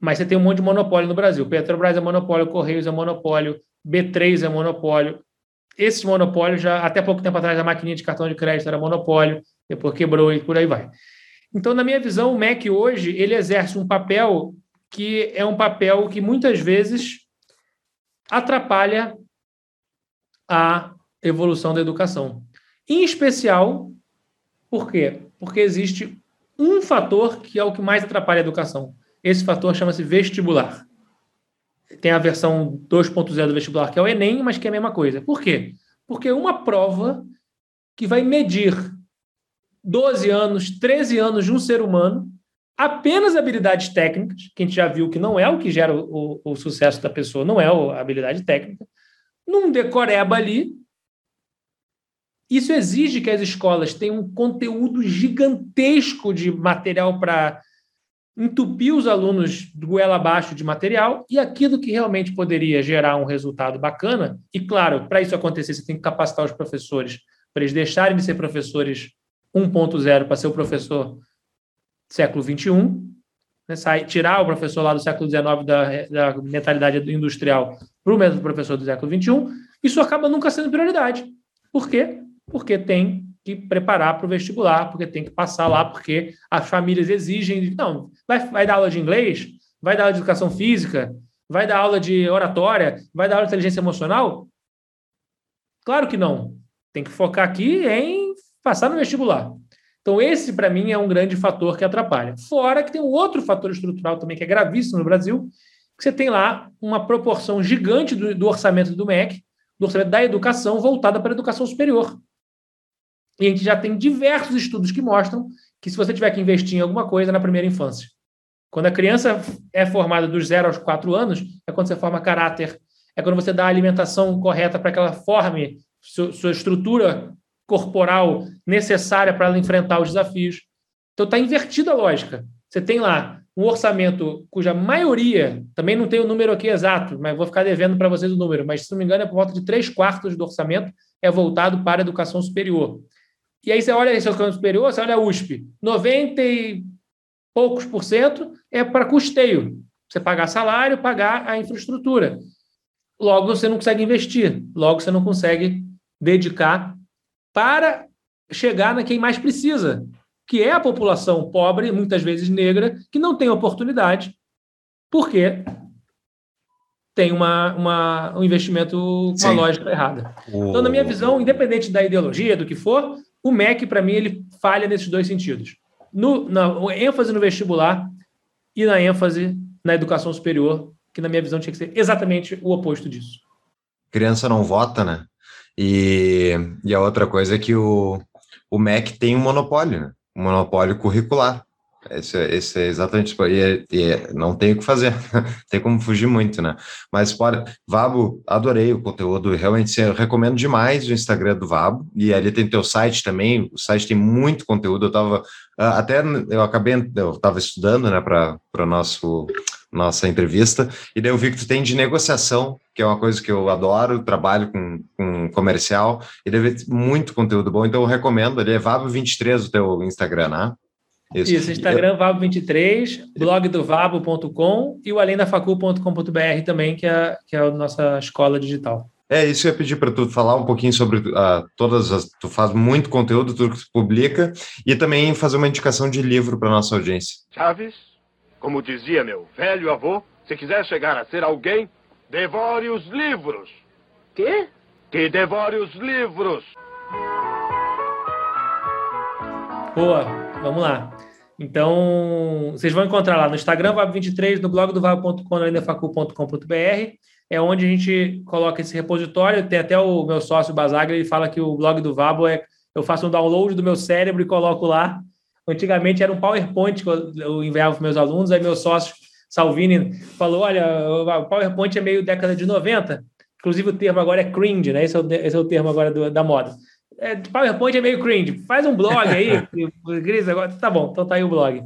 Mas você tem um monte de monopólio no Brasil. Petrobras é monopólio, Correios é monopólio, B3 é monopólio. Esses monopólios já, até pouco tempo atrás, a maquininha de cartão de crédito era monopólio, depois quebrou e por aí vai. Então, na minha visão, o MEC hoje ele exerce um papel que é um papel que muitas vezes atrapalha a evolução da educação. Em especial, por quê? Porque existe um fator que é o que mais atrapalha a educação. Esse fator chama-se vestibular. Tem a versão 2.0 do vestibular, que é o Enem, mas que é a mesma coisa. Por quê? Porque uma prova que vai medir 12 anos, 13 anos de um ser humano, apenas habilidades técnicas, que a gente já viu que não é o que gera o, o, o sucesso da pessoa, não é a habilidade técnica, num decoreba ali. Isso exige que as escolas tenham um conteúdo gigantesco de material para entupir os alunos do goela abaixo de material e aquilo que realmente poderia gerar um resultado bacana. E, claro, para isso acontecer, você tem que capacitar os professores para eles deixarem de ser professores 1.0 para ser o professor século 21, né, sai, tirar o professor lá do século 19 da, da mentalidade industrial para o mesmo professor do século 21, isso acaba nunca sendo prioridade. Por quê? Porque tem que preparar para o vestibular, porque tem que passar lá, porque as famílias exigem. Não, vai, vai dar aula de inglês, vai dar aula de educação física, vai dar aula de oratória, vai dar aula de inteligência emocional? Claro que não. Tem que focar aqui em passar no vestibular. Então, esse, para mim, é um grande fator que atrapalha. Fora que tem um outro fator estrutural também que é gravíssimo no Brasil, que você tem lá uma proporção gigante do, do orçamento do MEC, do orçamento da educação, voltada para a educação superior. E a gente já tem diversos estudos que mostram que se você tiver que investir em alguma coisa na primeira infância. Quando a criança é formada dos 0 aos 4 anos, é quando você forma caráter, é quando você dá a alimentação correta para que ela forme sua, estrutura corporal necessária para ela enfrentar os desafios. Então está invertida a lógica. Você tem lá um orçamento cuja maioria, também não tem o número aqui exato, mas vou ficar devendo para vocês o número, mas se não me engano é por volta de três quartos do orçamento é voltado para a educação superior. E aí você olha a educação superior, você olha a USP, 90 e poucos por cento é para custeio. Você pagar salário, pagar a infraestrutura. Logo você não consegue investir, logo você não consegue dedicar para chegar na quem mais precisa, que é a população pobre, muitas vezes negra, que não tem oportunidade, porque tem uma, uma, um investimento com uma lógica errada. Então, na minha visão, independente da ideologia, do que for, o MEC, para mim, ele falha nesses dois sentidos. No, na ênfase no vestibular e na ênfase na educação superior, que na minha visão tinha que ser exatamente o oposto disso. Criança não vota, né? E, e a outra coisa é que o, o MEC tem um monopólio, né? um monopólio curricular. Esse, esse é exatamente e, e não tem o que fazer, tem como fugir muito, né? Mas pode, Vabo, adorei o conteúdo, realmente eu recomendo demais o Instagram do Vabo, e ali tem teu site também, o site tem muito conteúdo, eu tava ah, até eu acabei, eu estava estudando, né, para para nosso nossa entrevista, e daí eu vi que tu tem de negociação, que é uma coisa que eu adoro, trabalho com, com comercial, e deve ter muito conteúdo bom, então eu recomendo, ali é Vabo23 o teu Instagram, né? Isso, Isso Instagram Vabo23, blog do Vabo.com e o alendafacu.com.br também, que é, que é a nossa escola digital. É, isso eu ia pedir para tu falar um pouquinho sobre uh, todas as. Tu faz muito conteúdo, tudo que tu publica, e também fazer uma indicação de livro para nossa audiência. Chaves, como dizia meu velho avô, se quiser chegar a ser alguém, devore os livros. Quê? Que devore os livros. Boa, vamos lá. Então, vocês vão encontrar lá no Instagram, Vab23, no blog do vab.com, no é onde a gente coloca esse repositório. Tem até o meu sócio Basaglia, ele fala que o blog do Vabo é eu faço um download do meu cérebro e coloco lá. Antigamente era um PowerPoint que eu enviava para meus alunos, aí meu sócio Salvini falou: olha, o PowerPoint é meio década de 90. Inclusive o termo agora é cringe, né? Esse é o, esse é o termo agora do, da moda é, PowerPoint é meio cringe. Faz um blog aí, Cris, agora tá bom, então tá aí o blog.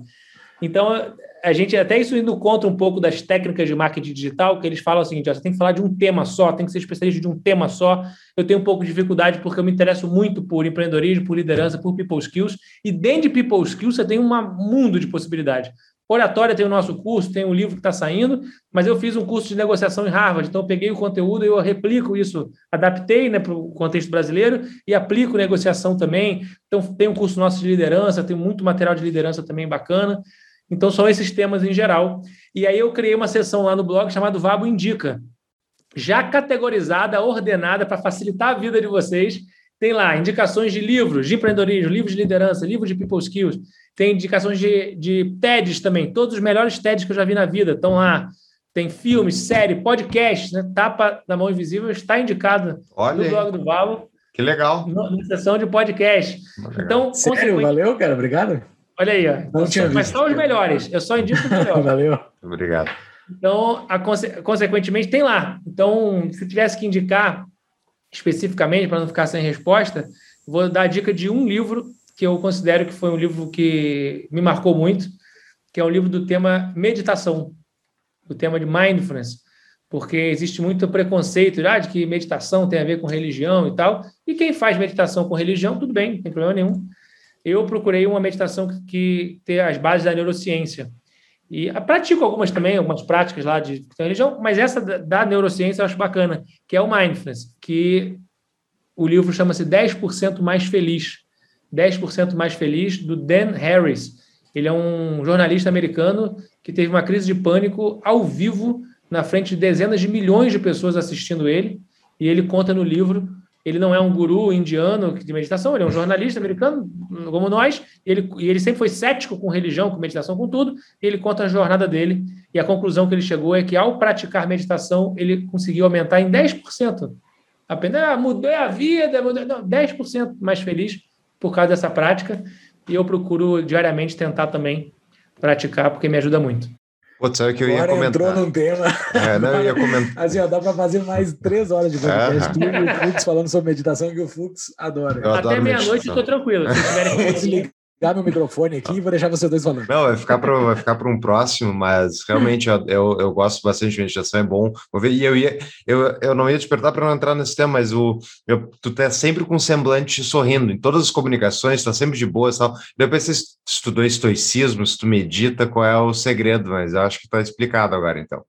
Então, a gente até isso indo contra um pouco das técnicas de marketing digital, que eles falam o seguinte: ó, você tem que falar de um tema só, tem que ser especialista de um tema só. Eu tenho um pouco de dificuldade porque eu me interesso muito por empreendedorismo, por liderança, por people skills, e dentro de people skills você tem um mundo de possibilidades. Oratória tem o nosso curso, tem o livro que está saindo, mas eu fiz um curso de negociação em Harvard, então eu peguei o conteúdo e eu replico isso, adaptei né, para o contexto brasileiro e aplico negociação também. Então tem um curso nosso de liderança, tem muito material de liderança também bacana. Então são esses temas em geral. E aí eu criei uma seção lá no blog chamada Vabo Indica, já categorizada, ordenada para facilitar a vida de vocês. Tem lá indicações de livros de empreendedorismo, livros de liderança, livros de people skills, tem indicações de, de TEDs também. Todos os melhores TEDs que eu já vi na vida estão lá. Tem filmes, série, podcast, né? Tapa da Mão Invisível está indicado Olha no blog do Valo. Que legal. Na sessão de podcast. Então, Sério? Valeu, cara. Obrigado. Olha aí, ó. Não tinha Mas são os melhores. Eu só indico os melhores. Valeu. Obrigado. Então, a, consequentemente, tem lá. Então, se tivesse que indicar especificamente, para não ficar sem resposta, vou dar a dica de um livro que eu considero que foi um livro que me marcou muito, que é um livro do tema meditação, do tema de mindfulness, porque existe muito preconceito ah, de que meditação tem a ver com religião e tal, e quem faz meditação com religião, tudo bem, não tem problema nenhum. Eu procurei uma meditação que, que tem as bases da neurociência. E pratico algumas também, algumas práticas lá de, de religião, mas essa da, da neurociência eu acho bacana, que é o mindfulness, que o livro chama-se 10% mais feliz 10% mais feliz, do Dan Harris. Ele é um jornalista americano que teve uma crise de pânico ao vivo, na frente de dezenas de milhões de pessoas assistindo ele. E ele conta no livro. Ele não é um guru indiano de meditação, ele é um jornalista americano, como nós. Ele, e ele sempre foi cético com religião, com meditação, com tudo. Ele conta a jornada dele. E a conclusão que ele chegou é que, ao praticar meditação, ele conseguiu aumentar em 10%. Apenas ah, a vida, mudou, não, 10% mais feliz por causa dessa prática e eu procuro diariamente tentar também praticar, porque me ajuda muito. Putz, sabe que eu ia Agora comentar. entrou num tema. É, não, eu ia comentar. Assim, ó, dá para fazer mais três horas de podcast. Tu e o Flux falando sobre meditação, que o Flux adora. Eu Até meia-noite eu tô tranquilo. Se tiverem ligar meu microfone aqui e vou deixar vocês dois falando. Não, vai ficar para vai ficar para um próximo, mas realmente eu, eu, eu, gosto bastante de meditação, é bom. E eu ia eu, eu não ia te para não entrar nesse tema, mas o eu, tu tá sempre com um semblante sorrindo em todas as comunicações, está sempre de boa, tal. Depois você estudou estoicismo, se tu medita, qual é o segredo, mas eu acho que está explicado agora então.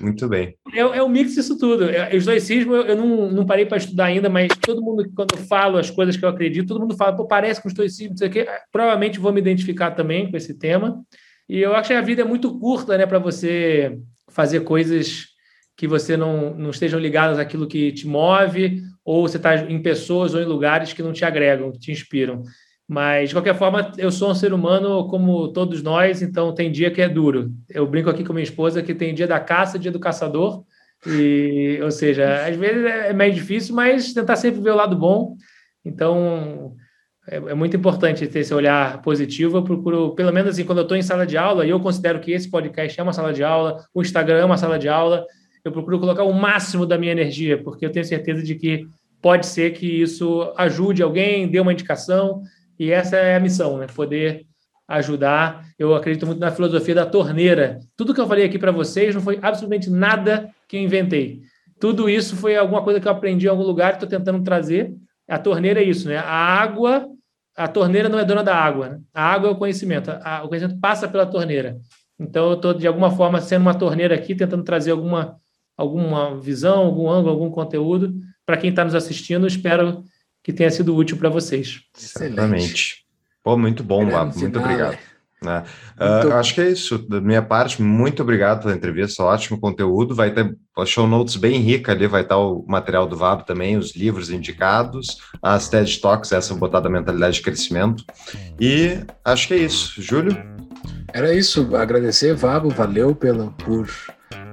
Muito bem. É, é um mix disso tudo. É, o estoicismo eu, eu não, não parei para estudar ainda, mas todo mundo, quando eu falo as coisas que eu acredito, todo mundo fala, pô, parece com estoicismo, não sei o quê. Provavelmente vou me identificar também com esse tema. E eu acho que a vida é muito curta, né, para você fazer coisas que você não, não estejam ligadas àquilo que te move, ou você está em pessoas ou em lugares que não te agregam, que te inspiram. Mas, de qualquer forma, eu sou um ser humano como todos nós, então tem dia que é duro. Eu brinco aqui com minha esposa que tem dia da caça, dia do caçador, e, ou seja, às vezes é mais difícil, mas tentar sempre ver o lado bom. Então, é, é muito importante ter esse olhar positivo. Eu procuro, pelo menos assim, quando eu estou em sala de aula, e eu considero que esse podcast é uma sala de aula, o Instagram é uma sala de aula, eu procuro colocar o máximo da minha energia, porque eu tenho certeza de que pode ser que isso ajude alguém, dê uma indicação, e essa é a missão, né? Poder ajudar. Eu acredito muito na filosofia da torneira. Tudo que eu falei aqui para vocês não foi absolutamente nada que eu inventei. Tudo isso foi alguma coisa que eu aprendi em algum lugar estou tentando trazer. A torneira é isso, né? A água, a torneira não é dona da água. Né? A água é o conhecimento. A, o conhecimento passa pela torneira. Então, eu estou, de alguma forma, sendo uma torneira aqui, tentando trazer alguma, alguma visão, algum ângulo, algum conteúdo para quem está nos assistindo. Espero que tenha sido útil para vocês. Excelente. Pô, muito bom, Bob. Muito obrigado. Né? Uh, acho que é isso. Da minha parte, muito obrigado pela entrevista, ótimo conteúdo. Vai ter show notes bem rica ali, vai estar o material do VAB também, os livros indicados, as TED Talks, essa botada mentalidade de crescimento. E acho que é isso. Júlio? Era isso. Agradecer, Vabo, valeu pela, por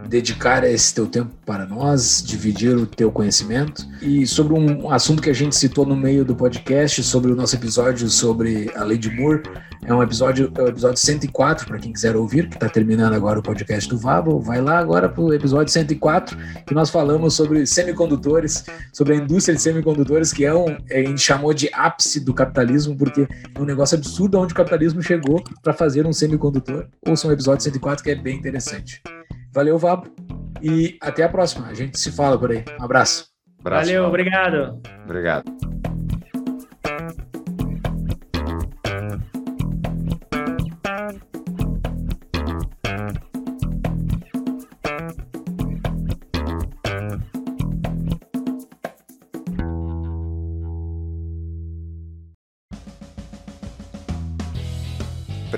dedicar esse teu tempo para nós, dividir o teu conhecimento. E sobre um assunto que a gente citou no meio do podcast, sobre o nosso episódio sobre a lei de Moore, é um episódio, é o episódio 104, para quem quiser ouvir, que está terminando agora o podcast do Vabo, vai lá agora para o episódio 104, que nós falamos sobre semicondutores, sobre a indústria de semicondutores, que é um, a gente chamou de ápice do capitalismo, porque é um negócio absurdo onde o capitalismo chegou para fazer um semicondutor. Ouça um episódio 104 que é bem interessante. Valeu, Vabo. E até a próxima. A gente se fala por aí. Um abraço. abraço Valeu, Vabo. obrigado. Obrigado.